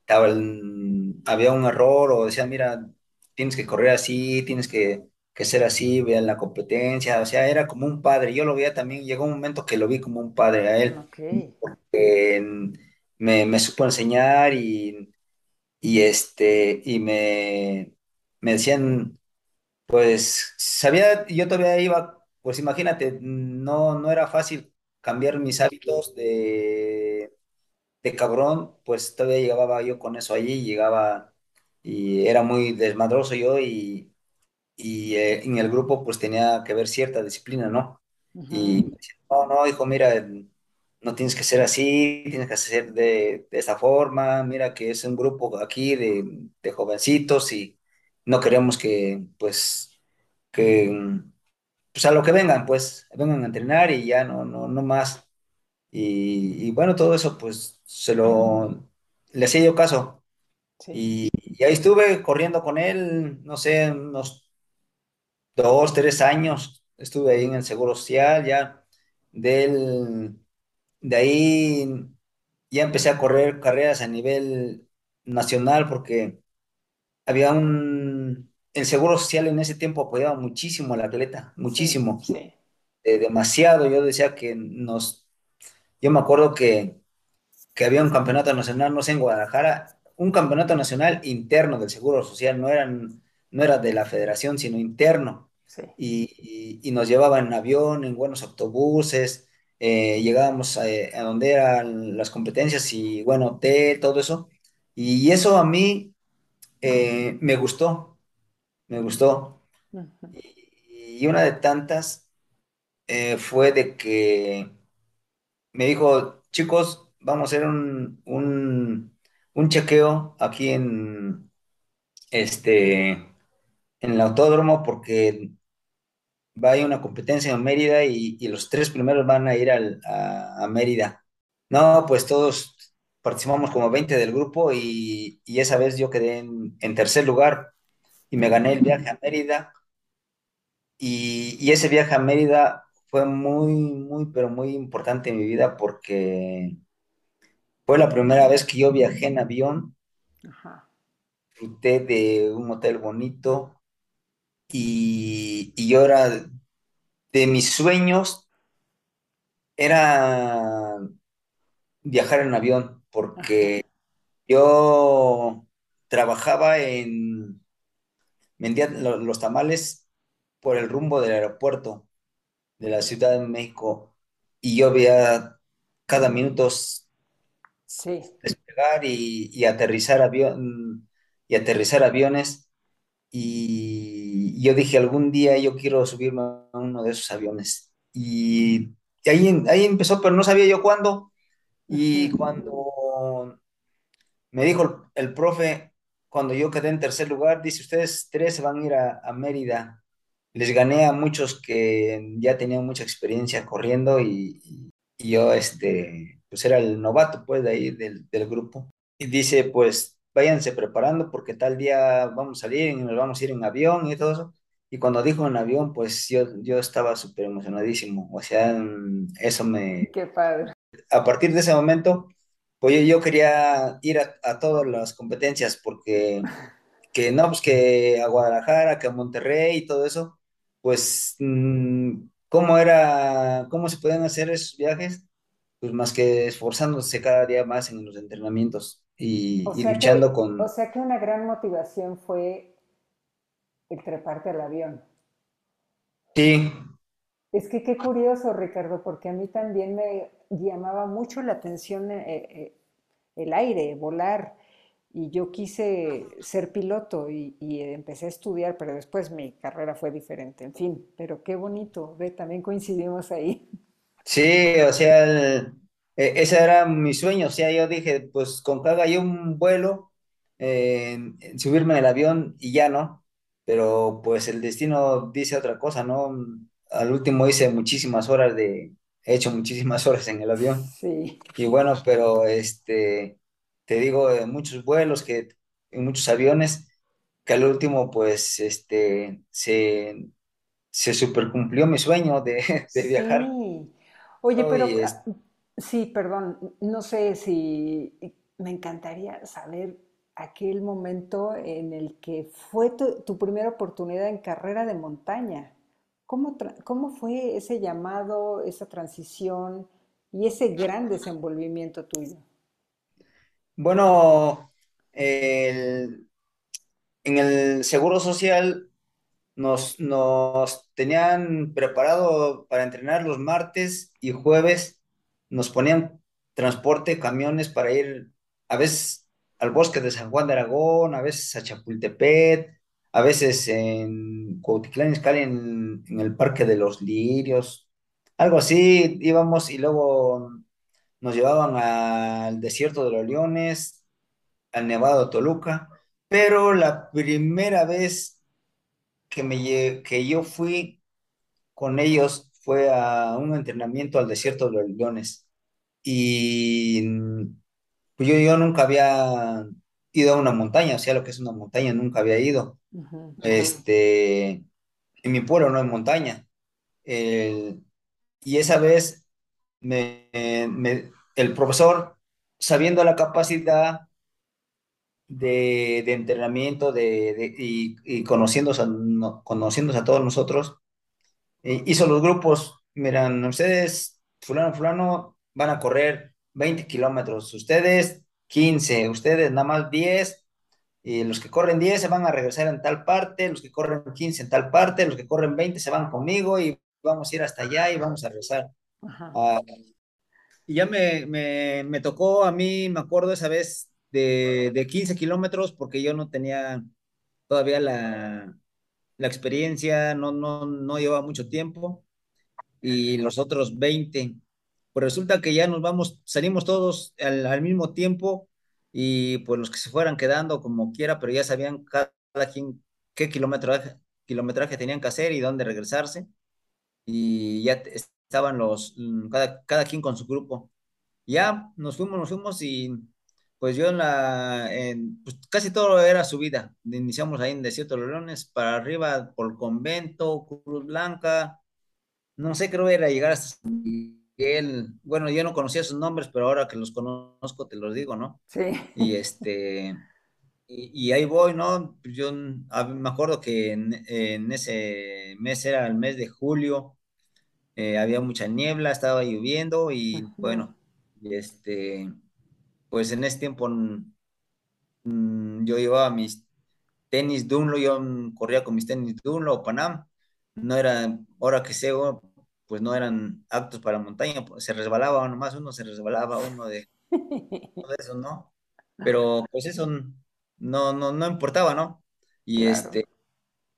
estaba el- había un error o decían, mira, tienes que correr así, tienes que, que ser así, vean la competencia, o sea, era como un padre. Yo lo veía también, llegó un momento que lo vi como un padre a él, Ok. que me, me supo enseñar y, y este, y me, me decían Pues sabía, yo todavía iba, pues imagínate, no, no era fácil cambiar mis hábitos de, de cabrón, pues todavía llegaba yo con eso allí, llegaba y era muy desmadroso yo y, y eh, en el grupo pues tenía que ver cierta disciplina, ¿no? Y me decía, no, no, hijo, mira, no tienes que ser así, tienes que ser de, de esta forma, mira que es un grupo aquí de, de jovencitos y no queremos que pues que pues a lo que vengan, pues, vengan a entrenar y ya no, no, no más. Y, y bueno, todo eso, pues, se lo, le hacía yo caso. Sí. Y, y ahí estuve corriendo con él, no sé, unos dos, tres años. Estuve ahí en el Seguro Social, ya del, de ahí ya empecé a correr carreras a nivel nacional porque había un, el Seguro Social en ese tiempo apoyaba muchísimo al atleta, Sí, muchísimo. sí. eh, demasiado. Yo decía que nos, yo me acuerdo que, que había un campeonato nacional, no sé, en Guadalajara, un campeonato nacional interno del Seguro Social, no eran, no era de la federación, sino interno. Sí. Y, y- y nos llevaban en avión, en buenos autobuses, eh, llegábamos a, a donde eran las competencias y bueno, hotel, todo eso. Y eso a mí eh, me gustó, me gustó. Y una de tantas eh, fue de que me dijo, chicos, vamos a hacer un, un, un chequeo aquí en, este, en el autódromo porque va a ir una competencia en Mérida y, y los tres primeros van a ir al- a, a Mérida. No, pues todos participamos como 20 del grupo y, y esa vez yo quedé en, en tercer lugar y me gané el viaje a Mérida y, y ese viaje a Mérida fue muy, muy, pero muy importante en mi vida porque Fue la primera vez que yo viajé en avión, Ajá. disfruté de un hotel bonito y, y yo era de mis sueños, era viajar en avión, Ajá. porque yo trabajaba en, vendía lo- los tamales por el rumbo del aeropuerto de la Ciudad de México y yo veía cada minuto Sí. despegar y, y aterrizar avión, y aterrizar aviones. Y yo dije algún día yo quiero subirme a uno de esos aviones y ahí, ahí empezó, pero no sabía yo cuándo. Y cuando Me dijo el, el profe, cuando yo quedé en tercer lugar, dice, ustedes tres van a ir a, a Mérida. Les gané a muchos que ya tenían mucha experiencia corriendo y, y- yo, este, pues era el novato, pues, de ahí del, del grupo. Y dice, pues, váyanse preparando porque tal día vamos a salir y nos vamos a ir en avión y todo eso. Y cuando dijo en avión, pues yo, yo estaba súper emocionadísimo. O sea, mm, eso me, Qué padre. a partir de ese momento, pues yo, yo quería ir a, a todas las competencias, porque que no, pues que a Guadalajara, que a Monterrey y todo eso, pues, mm, ¿cómo era, cómo se podían hacer esos viajes? Pues más que esforzándose cada día más en los entrenamientos y, O y sea luchando que, o con... sea que una gran motivación fue el treparte al avión. Sí, Es que qué curioso, Ricardo, porque a mí también me llamaba mucho la atención eh, eh, el aire, volar. Y yo quise ser piloto y, y empecé a estudiar, pero después mi carrera fue diferente. En fin, pero qué bonito, ve, también coincidimos ahí. Sí, o sea, el- e- ese era mi sueño, o sea, yo dije, pues con que haga yo un vuelo, eh, subirme en el avión y ya no, pero pues el destino dice otra cosa, ¿no? Al último hice muchísimas horas de, he hecho muchísimas horas en el avión Sí, y bueno, pero este, te digo, en muchos vuelos, que en muchos aviones, que al último pues este, se, se supercumplió mi sueño de, de viajar. sí. Oye, ¿no? pero ah, sí, perdón, no sé si me encantaría saber aquel momento en el que fue tu, tu primera oportunidad en carrera de montaña. ¿Cómo, fue ese llamado, esa transición y ese gran desenvolvimiento tuyo? Bueno, en el Seguro Social nos, nos tenían preparado para entrenar los martes y jueves, nos ponían transporte, camiones para ir a veces al bosque de San Juan de Aragón, a veces a Chapultepec, a veces en Cuautitlán Izcalli, en, en el Parque de los Lirios, algo así, íbamos y luego nos llevaban al desierto de los Leones al Nevado de Toluca, pero la primera vez que, me, que yo fui con ellos fue a un entrenamiento al desierto de los Leones. Y pues yo, yo nunca había ido a una montaña, o sea, lo que es una montaña, nunca había ido. Este, en mi pueblo no hay montaña. El- y esa vez me, me- el profesor, sabiendo la capacidad de, de entrenamiento de, de- y, y conociéndose a, no- conociéndose a todos nosotros, eh, hizo los grupos, miran, ustedes, fulano, fulano, van a correr 20 kilómetros, ustedes 15 ustedes nada más 10 y los que corren 10 se van a regresar en tal parte, los que corren 15 en tal parte, los que corren 20 se van conmigo y vamos a ir hasta allá y vamos a regresar. Ah, y ya me, me, me tocó a mí, me acuerdo esa vez de, de 15 kilómetros porque yo no tenía todavía la, la experiencia, no, no, no llevaba mucho tiempo y los otros 20. Pues resulta que ya nos vamos, salimos todos al, al mismo tiempo y pues los que se fueran quedando como quiera, pero ya sabían cada, quien qué kilometraje, kilometraje tenían que hacer y dónde regresarse y ya estaban los, mm, cada, cada quien con su grupo. Ya nos fuimos, nos fuimos y pues yo en la, en, pues casi todo era subida. Iniciamos ahí en Desierto de Leones, para arriba por Convento, Cruz Blanca, no sé, creo que era llegar hasta Miguel. Bueno, yo no conocía sus nombres, pero ahora que los conozco te los digo, ¿no? Sí. Y este, y, y ahí voy, ¿no? Pues Yo a- me acuerdo que en, en ese mes era el mes de julio, eh, había mucha niebla, estaba lloviendo y Ujú. bueno. Y este, pues en ese tiempo mm, yo llevaba mis tenis Dunlo, yo corría con mis tenis Dunlo o Panam. No era, ahora que sé, pues no eran aptos para montaña, pues se resbalaba nomás uno, se resbalaba uno de todo eso, ¿no? Pero pues eso no, no, no importaba, ¿no? Y Claro, este,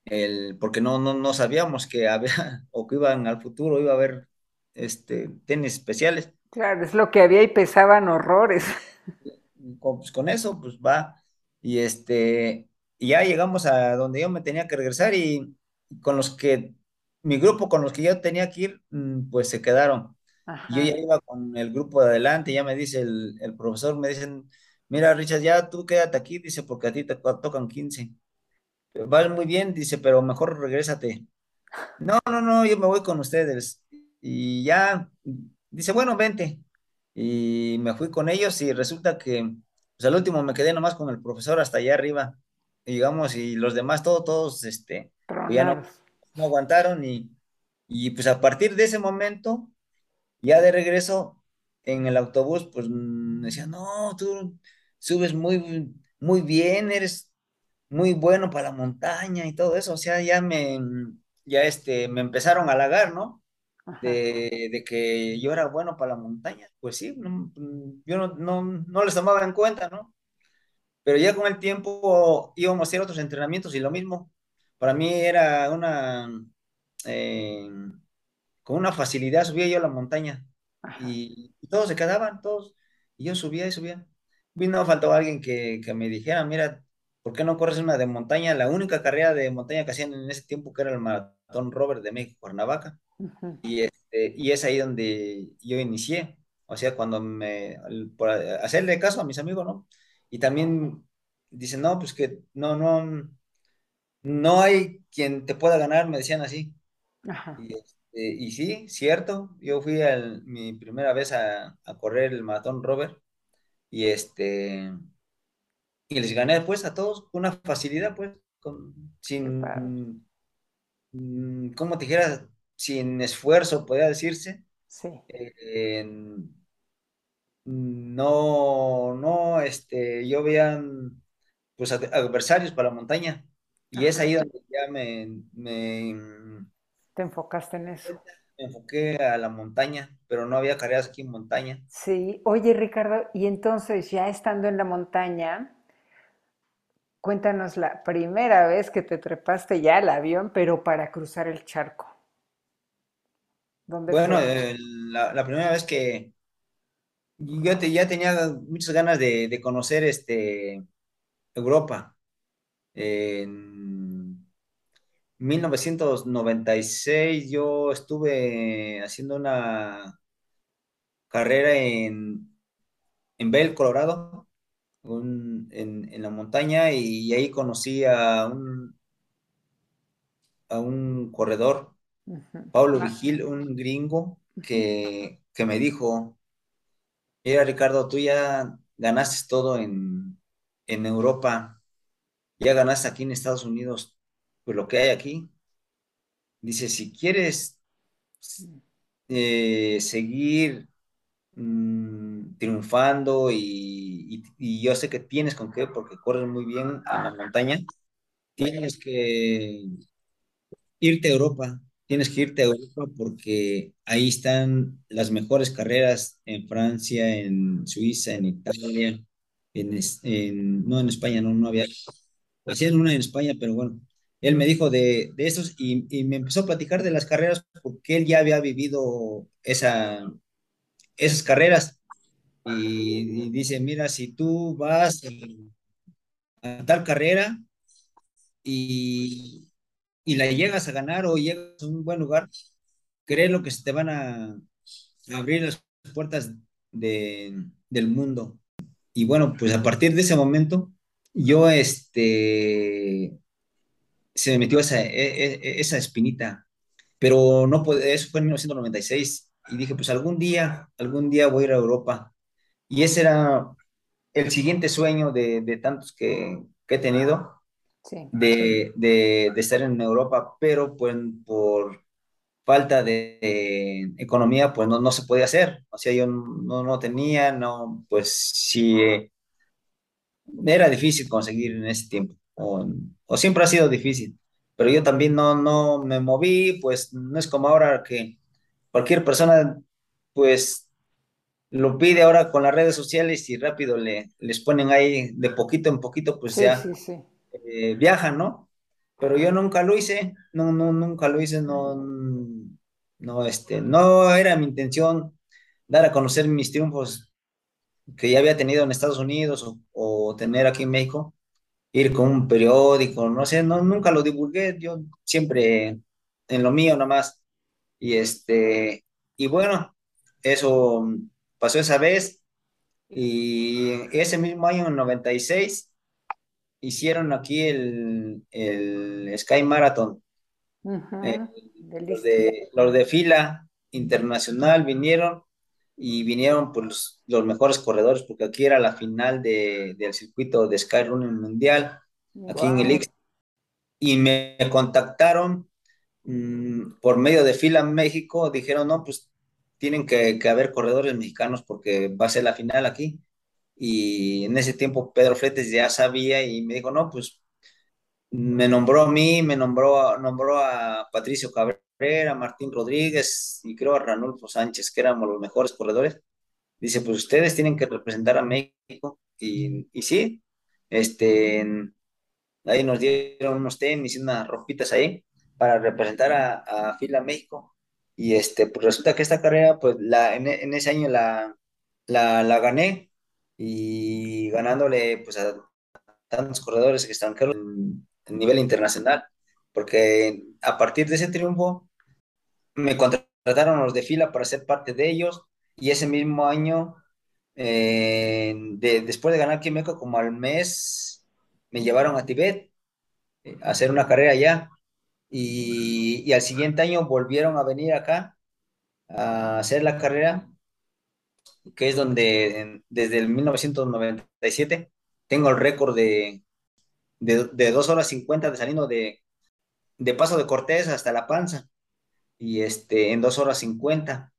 el, porque no, no, no sabíamos que había, o que iban al futuro, iba a haber este, tenis especiales. claro, es lo que había y pesaban horrores. con, pues, con eso, pues va. Y este, y ya llegamos a donde yo me tenía que regresar y con los que, mi grupo con los que yo tenía que ir, mm, pues se quedaron. Yo ya iba con el grupo de adelante, ya me dice el, el profesor, me dicen, mira, Richard, ya tú quédate aquí, dice, porque a ti te to- tocan quince Vas muy bien, dice, pero mejor regrésate. No, no, no, yo me voy con ustedes. Y ya, dice, bueno, vente. Y me fui con ellos y resulta que, pues al último me quedé nomás con el profesor hasta allá arriba. Y digamos, y los demás, todos, todos, este, pues ya no. No aguantaron y, y pues a partir de ese momento, ya de regreso en el autobús, pues mm, me decían, no, tú subes muy, muy bien, eres muy bueno para la montaña y todo eso. O sea, ya me, ya este, me empezaron a halagar, ¿no? De, de que yo era bueno para la montaña, pues sí, no, yo no, no, no les tomaba en cuenta, ¿no? Pero ya con el tiempo íbamos a hacer otros entrenamientos y lo mismo, para mí era una, eh, con una facilidad subía yo a la montaña y, y todos se quedaban, todos, y yo subía y subía. Vino, faltó alguien que, que me dijera, mira, ¿por qué no corres una de montaña? La única carrera de montaña que hacían en ese tiempo que era el Maratón Robert de México, Cuernavaca y, este, y es ahí donde yo inicié, o sea, cuando me, por hacerle caso a mis amigos, ¿no? Y también dicen, no, pues que no, no, no hay quien te pueda ganar, me decían así. ajá, Y, este, y sí, cierto, yo fui al, mi primera vez a, a correr el maratón Robert y este, y les gané pues a todos con una facilidad, pues, con, sin, mm, ¿cómo te dijera? Sin esfuerzo, podría decirse Sí, eh, no, no, este, yo vean, pues, ad- adversarios para la montaña. Y es ahí donde ya me, me, me te enfocaste en eso. enfoqué a la montaña, pero no había carreras aquí en montaña. Sí, oye Ricardo, y entonces ya estando en la montaña, cuéntanos la primera vez que te trepaste ya al avión, pero para cruzar el charco. ¿Dónde Bueno, eh, la, la primera vez que yo te- ya tenía muchas ganas de, de conocer este, Europa. En 1996 yo estuve haciendo una carrera en, en Vail, Colorado, un- en, en la montaña, y, ahí conocí a un, a un corredor, Pablo ah, Vigil, un gringo, que, que me dijo, mira Ricardo, tú ya ganaste todo en, en Europa, ya ganaste aquí en Estados Unidos, pues lo que hay aquí. Dice, si quieres eh, seguir mm, triunfando y, y- y yo sé que tienes con qué, porque corres muy bien en la montaña, tienes que irte a Europa, tienes que irte a Europa porque ahí están las mejores carreras en Francia, en Suiza, en Italia, en, en- no en España, no, no había, hacían una en España, pero bueno. Él me dijo de, de esos y, y me empezó a platicar de las carreras porque él ya había vivido esa, esas carreras y, y dice, mira, si tú vas a tal carrera y, y la llegas a ganar o llegas a un buen lugar, créelo que se te van a abrir las puertas de, del mundo. Y bueno, pues a partir de ese momento, yo, este, se me metió esa, e- e- esa espinita, pero no puede, eso fue en 1996 y dije, pues algún día, algún día voy a ir a Europa. Y ese era el siguiente sueño de, de tantos que, que he tenido, sí, de, de, de estar en Europa, pero pues por, falta de, economía, pues no, no se podía hacer. O sea, yo no, no tenía, no, pues eh, era difícil conseguir en ese tiempo, o, o, siempre ha sido difícil, pero yo también no, no me moví, pues no es como ahora que cualquier persona, pues lo pide ahora con las redes sociales y rápido le, les ponen ahí de poquito en poquito, pues ya sí, sí. Eh, viajan, ¿no? Pero yo nunca lo hice, no, no, nunca lo hice, no, no, este, no era mi intención dar a conocer mis triunfos que ya había tenido en Estados Unidos o, tener aquí en México, ir con un periódico, no sé, no, nunca lo divulgué, yo siempre en lo mío nomás. Y este, y bueno, eso pasó esa vez y ese mismo año, en 96, hicieron aquí el, el Sky Marathon. Eh, los, de, los de fila internacional vinieron y vinieron pues, los mejores corredores, porque aquí era la final de, del circuito de Sky Running Mundial, aquí en el X. Y me contactaron mm, por medio de fila México, dijeron, no, pues tienen que, que, haber corredores mexicanos porque va a ser la final aquí. Y en ese tiempo Pedro Fletes ya sabía y me dijo, no, pues me nombró a mí, me nombró, nombró a Patricio Cabrera, Martín Rodríguez y creo a Ranulfo Sánchez, que éramos los mejores corredores. Dice, pues ustedes tienen que representar a México. Y, y sí, este, ahí nos dieron unos tenis y unas ropitas ahí para representar a, Fila México. Y este, pues resulta que esta carrera, pues la, en, ese año la, la, la, gané y ganándole pues a tantos corredores extranjeros a nivel internacional, porque a partir de ese triunfo me contrataron los de fila para ser parte de ellos y ese mismo año, eh, después de ganar Quimeco, como al mes, me llevaron a Tibet eh, a hacer una carrera allá y, y al siguiente año volvieron a venir acá a hacer la carrera, que es donde desde el 1997 tengo el récord de, de, de 2 horas 50 de saliendo de, de Paso de Cortés hasta La Panza, y este, en 2 horas 50.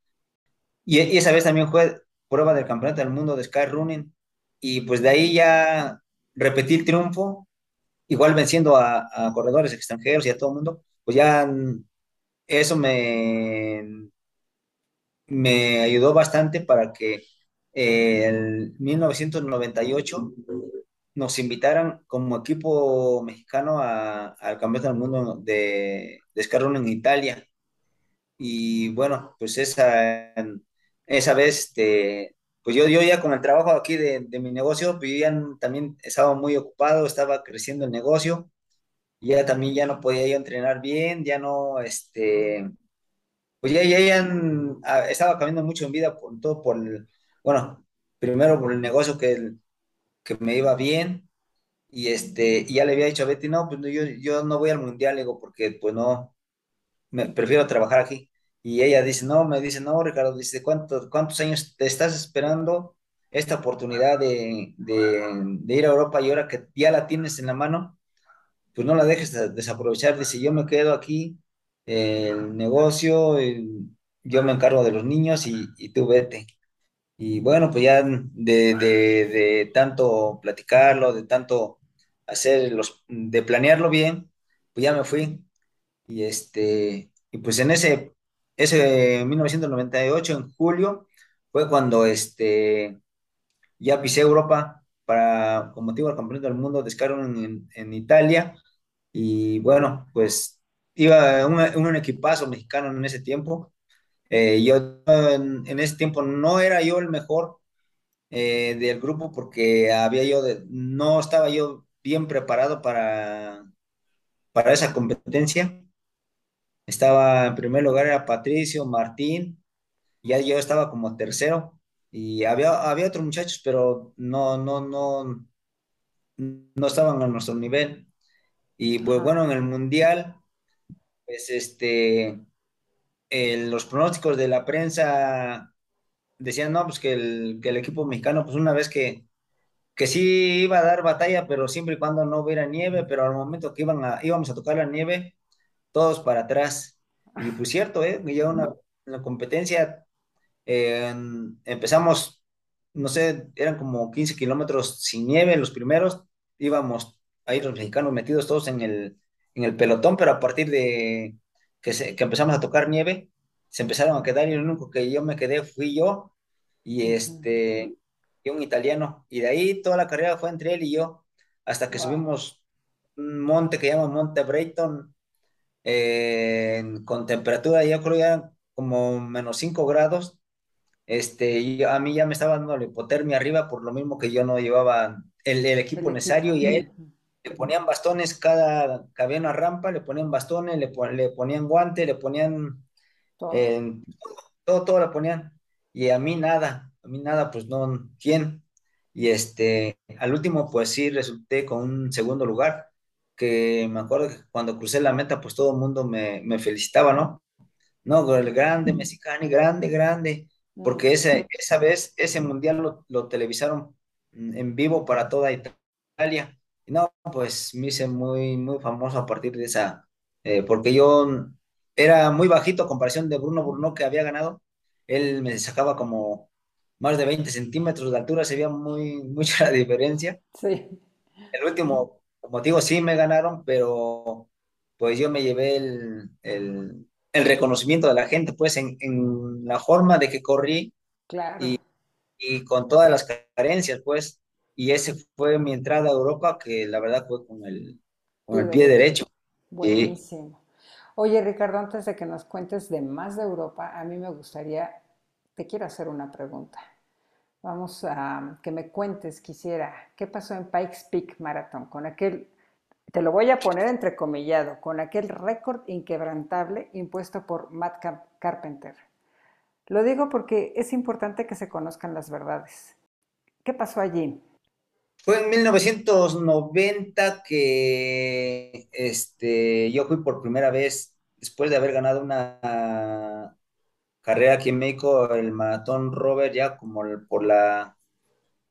Y, esa vez también fue prueba del Campeonato del Mundo de Sky Running, y pues de ahí ya repetí el triunfo, igual venciendo a, corredores extranjeros y a todo el mundo, pues ya eso me, me ayudó bastante para que en 1998 nos invitaran como equipo mexicano al Campeonato del Mundo de, de en Italia. Y bueno, pues esa, esa vez, este, pues yo, yo ya con el trabajo aquí de, mi negocio, pues también estaba muy ocupado, estaba creciendo el negocio, ya también ya no podía yo entrenar bien, ya no, este, pues ya, ya, ya ah, estaba cambiando mucho en vida por todo por, bueno, primero por el negocio que, que me iba bien, y este, y ya le había dicho a Betty, no, pues yo, yo no voy al mundial, digo, porque pues no, me, prefiero trabajar aquí. Y ella dice, no, me dice, no, Ricardo, dice, ¿cuántos, cuántos años te estás esperando esta oportunidad de, de, ir a Europa y ahora que ya la tienes en la mano, pues no la dejes desaprovechar. Dice, yo me quedo aquí, el negocio, yo me encargo de los niños y, y tú vete. Y bueno, pues ya de, de, tanto platicarlo, de tanto hacer los, de planearlo bien, pues ya me fui. Y este, y pues en ese, ese 1998, en julio, fue cuando este, ya pisé Europa para, con motivo del Campeonato del Mundo, descargaron en, en Italia. Y bueno, pues iba un, un equipazo mexicano en ese tiempo eh, yo en, ese tiempo no era yo el mejor eh, del grupo porque había yo no estaba yo bien preparado para, para esa competencia. Estaba en primer lugar era Patricio, Martín, ya yo estaba como tercero y había, había otros muchachos, pero no, no, no, no estaban a nuestro nivel. Y pues bueno, en el mundial, pues este, los pronósticos de la prensa decían, no, pues que el, equipo mexicano, pues una vez que, que sí iba a dar batalla, pero siempre y cuando no hubiera nieve, pero al momento que iban a, íbamos a tocar la nieve, todos para atrás. Y pues cierto, ¿eh? Ya una, competencia, empezamos, no sé, eran como 15 kilómetros sin nieve los primeros, íbamos ahí los mexicanos metidos todos en el, en el pelotón, pero a partir de que, se, que empezamos a tocar nieve, se empezaron a quedar y el único que yo me quedé fui yo y este, y un italiano. Y de ahí toda la carrera fue entre él y yo, hasta que subimos un monte que llama Monte Brayton, con temperatura, yo creo ya como menos 5 grados. Este, y a mí ya me estaba dando la hipotermia arriba por lo mismo que yo no llevaba el, el equipo necesario y a él le ponían bastones cada que había una rampa, le ponían bastones, le, le ponían guante, le ponían todo. todo, todo le ponían. Y a mí nada, a mí nada, pues no, ¿quién? Y este, al último, pues sí, resulté con un segundo lugar, que me acuerdo que cuando crucé la meta, pues todo el mundo me, me felicitaba, ¿no? No, el grande, mexicano, grande, grande, porque ese, esa vez, ese mundial lo, lo televisaron en vivo para toda Italia. No, pues me hice muy, muy famoso a partir de esa, eh, porque yo era muy bajito a comparación de Bruno Bruno que había ganado. Él me sacaba como más de 20 centímetros de altura, se veía muy, mucha la diferencia. Sí. El último, como digo, sí me ganaron, pero pues yo me llevé el, el, el reconocimiento de la gente, pues en, en, la forma de que corrí claro. y, y, con todas las carencias, pues, y ese fue mi entrada a Europa, que la verdad fue con el, con el pie derecho. Buenísimo. Oye, Ricardo, antes de que nos cuentes de más de Europa, a mí me gustaría, te quiero hacer una pregunta. Vamos a que me cuentes, quisiera, ¿qué pasó en Pikes Peak Marathon con aquel, te lo voy a poner entrecomillado, con aquel récord inquebrantable impuesto por Matt Carpenter? Lo digo porque es importante que se conozcan las verdades. ¿Qué pasó allí? Fue en 1990 que este, yo fui por primera vez, después de haber ganado una carrera aquí en México, el maratón Robert, ya como por la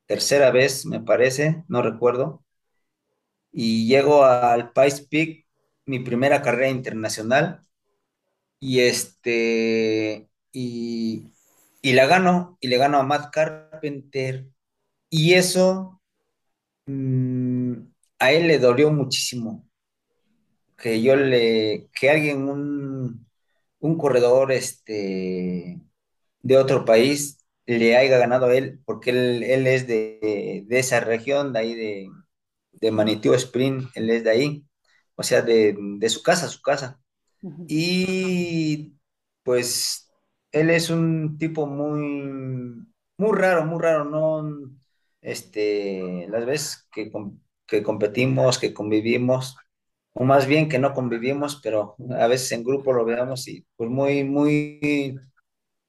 tercera vez, me parece, no recuerdo. Y llego al Pice Peak, mi primera carrera internacional, y este, y, y la gano, y le gano a Matt Carpenter. Y eso Mm, a él le dolió muchísimo que yo le, que alguien, un, un corredor este, de otro país le haya ganado a él, porque él, él es de, de, esa región, de ahí de, de Manitou Spring, él es de ahí, o sea, de, de su casa, su casa. Uh -huh. Y pues él es un tipo muy, muy raro, muy raro, no este, las veces que, que competimos, que convivimos, o más bien que no convivimos, pero a veces en grupo lo veamos y pues muy, muy,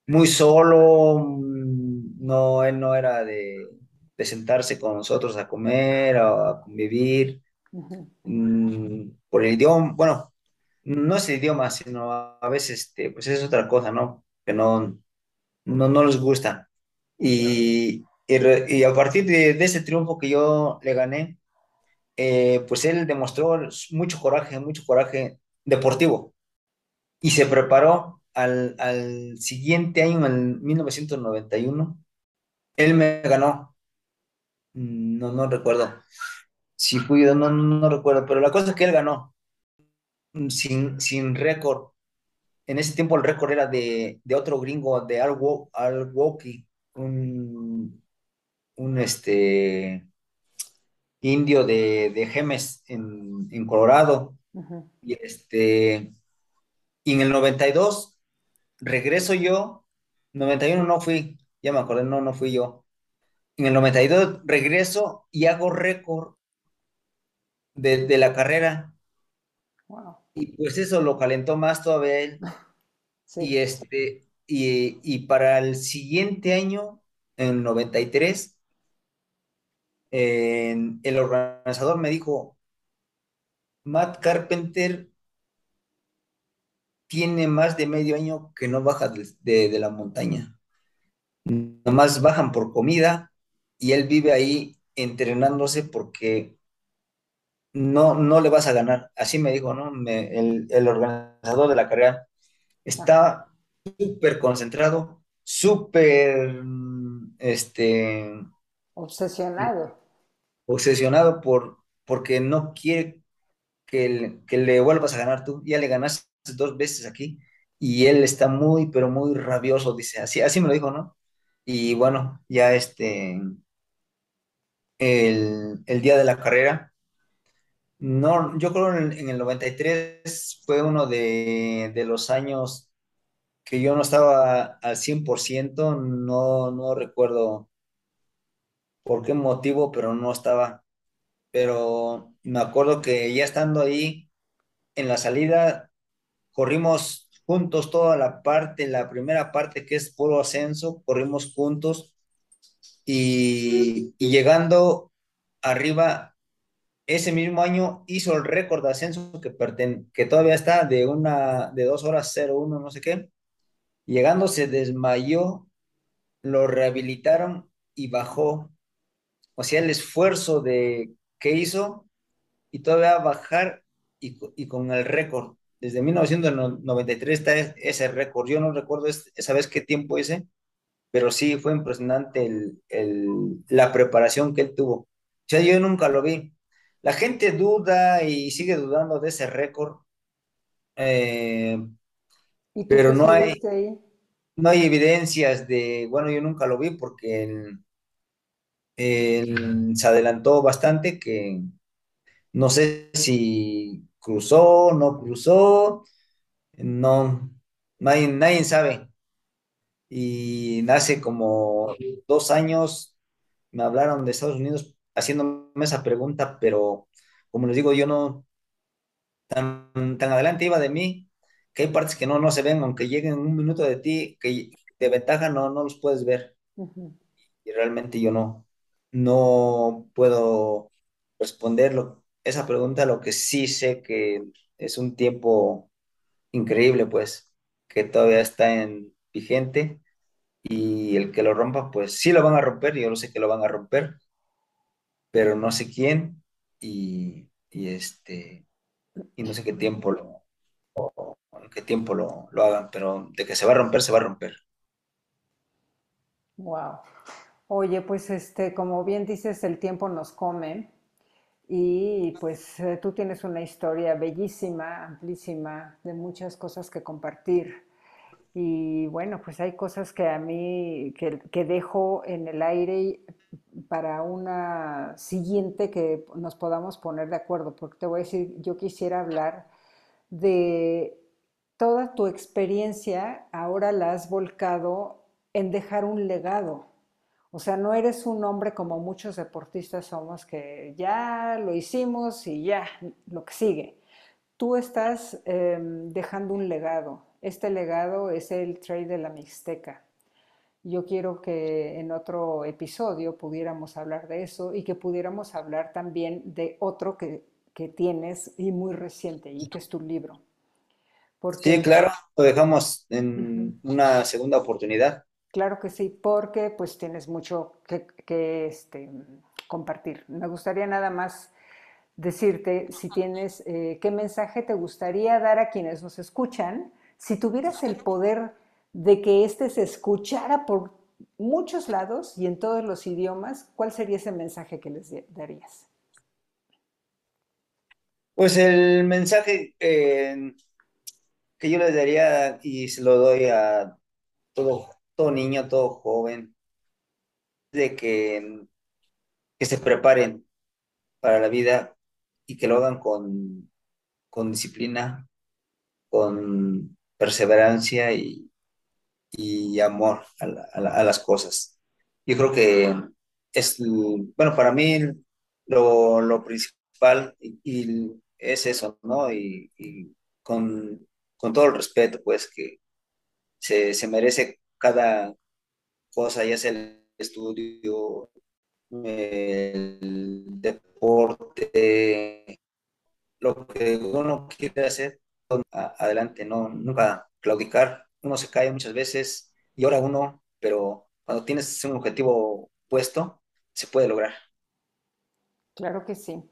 muy solo, no, él no era de, de sentarse con nosotros a comer o a convivir, uh -huh. por el idioma, bueno, no es el idioma, sino a veces, este, pues es otra cosa, ¿no? Que no, no, no les gusta. Y, y, re, y a partir de, de, ese triunfo que yo le gané, eh, pues él demostró mucho coraje, mucho coraje deportivo. Y se preparó al, al siguiente año, en 1991. Él me ganó. No, no recuerdo. Si fui no, no, no recuerdo. Pero la cosa es que él ganó. Sin, sin récord. En ese tiempo el récord era de, de otro gringo, de Al, Al Walkie, un, un este, indio de, de Gemes en, en Colorado. Uh -huh. Y este, y en el 92 regreso yo, 91 no fui, ya me acordé, no, no fui yo. En el 92 regreso y hago récord de, de, la carrera. Wow. Y pues eso lo calentó más todavía él. Sí. Y este, y, y, para el siguiente año, en 93, el organizador me dijo, Matt Carpenter tiene más de medio año que no baja de, de, de, la montaña. Nomás bajan por comida y él vive ahí entrenándose porque no, no le vas a ganar. Así me dijo, ¿no? Me, el, el, organizador de la carrera. está súper concentrado, súper, este... Obsesionado. Obsesionado por, porque no quiere que, le vuelvas a ganar tú. Ya le ganaste dos veces aquí y él está muy, pero muy rabioso, dice, así, así me lo dijo, ¿no? Y bueno, ya este, el, el día de la carrera, no, yo creo en, en el 93 fue uno de, de los años que yo no estaba al 100%, no, no recuerdo por qué motivo, pero no estaba. Pero me acuerdo que ya estando ahí en la salida, corrimos juntos toda la parte, la primera parte que es puro ascenso, corrimos juntos y, llegando arriba, ese mismo año hizo el récord de ascenso que, perten que todavía está de una de dos horas 01, no sé qué. Llegando se desmayó, lo rehabilitaron y bajó. O sea, el esfuerzo de que hizo y todavía bajar y, y con el récord. Desde 1993 está ese récord. Yo no recuerdo esa vez qué tiempo ese, pero sí fue impresionante el, el, la preparación que él tuvo. O sea, yo nunca lo vi. La gente duda y sigue dudando de ese récord, eh, pero no hay, no hay evidencias de, bueno, yo nunca lo vi porque él se adelantó bastante que no sé si cruzó, no cruzó, no, nadie, nadie sabe. Y hace como dos años me hablaron de Estados Unidos haciéndome esa pregunta, pero como les digo, yo no, tan, tan adelante iba de mí, que hay partes que no, no se ven, aunque lleguen un minuto de ti, que de ventaja no, no los puedes ver. Y realmente yo no, no puedo responderlo esa pregunta, lo que sí sé que es un tiempo increíble, pues, que todavía está en vigente y el que lo rompa, pues sí lo van a romper, yo lo sé que lo van a romper, pero no sé quién y, y este, y no sé qué tiempo en qué tiempo lo, lo hagan, pero de que se va a romper, se va a romper. Wow. Oye, pues este, como bien dices, el tiempo nos come y pues eh, tú tienes una historia bellísima, amplísima, de muchas cosas que compartir. Y bueno, pues hay cosas que a mí, que, que dejo en el aire para una siguiente que nos podamos poner de acuerdo, porque te voy a decir, yo quisiera hablar de toda tu experiencia, ahora la has volcado en dejar un legado o sea, no eres un hombre como muchos deportistas somos que ya lo hicimos y ya, lo que sigue. Tú estás eh, dejando un legado. Este legado es el Trail de la Mixteca. Yo quiero que en otro episodio pudiéramos hablar de eso y que pudiéramos hablar también de otro que, que tienes y muy reciente y que es tu libro. Porque... Sí, claro, lo dejamos en uh -huh. una segunda oportunidad. Claro que sí, porque pues tienes mucho que, este, compartir. Me gustaría nada más decirte si tienes, eh, qué mensaje te gustaría dar a quienes nos escuchan, si tuvieras el poder de que éste se escuchara por muchos lados y en todos los idiomas, ¿cuál sería ese mensaje que les darías? Pues el mensaje eh, que yo les daría y se lo doy a todo todo niño, todo joven, de que, que se preparen para la vida y que lo hagan con, con disciplina, con perseverancia y, y amor a, la, a, la, a, las cosas. Yo creo que es, bueno, para mí lo, lo principal y, es eso, ¿no? Y, y con, con, todo el respeto, pues, que se, se merece cada cosa, ya sea el estudio, el deporte, lo que uno quiere hacer, adelante, no, nunca claudicar. Uno se cae muchas veces y ahora uno, pero cuando tienes un objetivo puesto, se puede lograr. Claro que sí.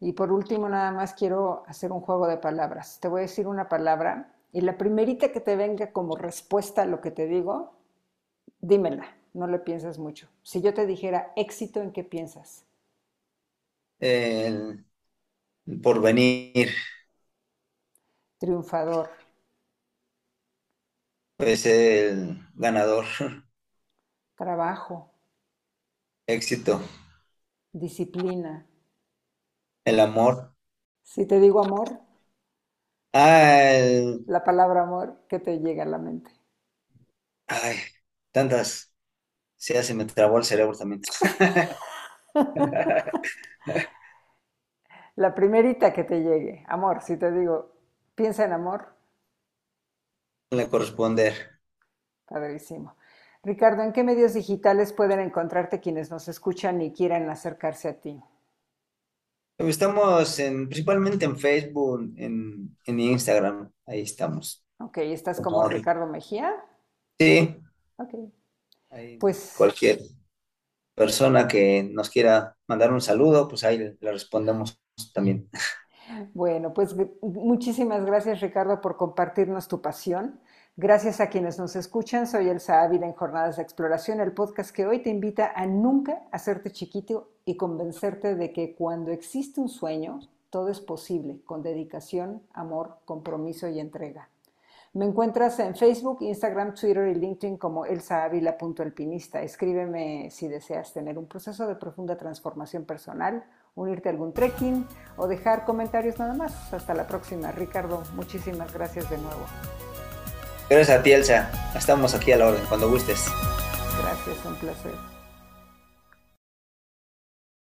Y por último, nada más quiero hacer un juego de palabras. Te voy a decir una palabra Y la primerita que te venga como respuesta a lo que te digo, dímela, no le pienses mucho. Si yo te dijera éxito, ¿en qué piensas? El, porvenir. Triunfador. Pues el ganador. Trabajo. Éxito. Disciplina. El amor. Si te digo amor. Ah, La palabra amor, ¿qué te llega a la mente? Ay, tantas. Sí, se me trabó el cerebro también. La primerita que te llegue, amor, si te digo, piensa en amor. Le corresponder. Padrísimo. Ricardo, ¿en qué medios digitales pueden encontrarte quienes nos escuchan y quieran acercarse a ti? Estamos en, principalmente en Facebook, en, Instagram, ahí estamos. Ok, ¿estás como Ricardo Mejía? Sí. Ok. pues cualquier persona que nos quiera mandar un saludo, pues ahí le respondemos también. Bueno, pues muchísimas gracias Ricardo por compartirnos tu pasión. Gracias a quienes nos escuchan, soy Elsa Ávila en Jornadas de Exploración, el podcast que hoy te invita a nunca hacerte chiquito y convencerte de que cuando existe un sueño, todo es posible, con dedicación, amor, compromiso y entrega. Me encuentras en Facebook, Instagram, Twitter y LinkedIn como elsaavila.alpinista. Escríbeme si deseas tener un proceso de profunda transformación personal, unirte a algún trekking o dejar comentarios nada más. Hasta la próxima. Ricardo, muchísimas gracias de nuevo. Gracias a ti, Elsa. Estamos aquí a la orden, cuando gustes. Gracias, un placer.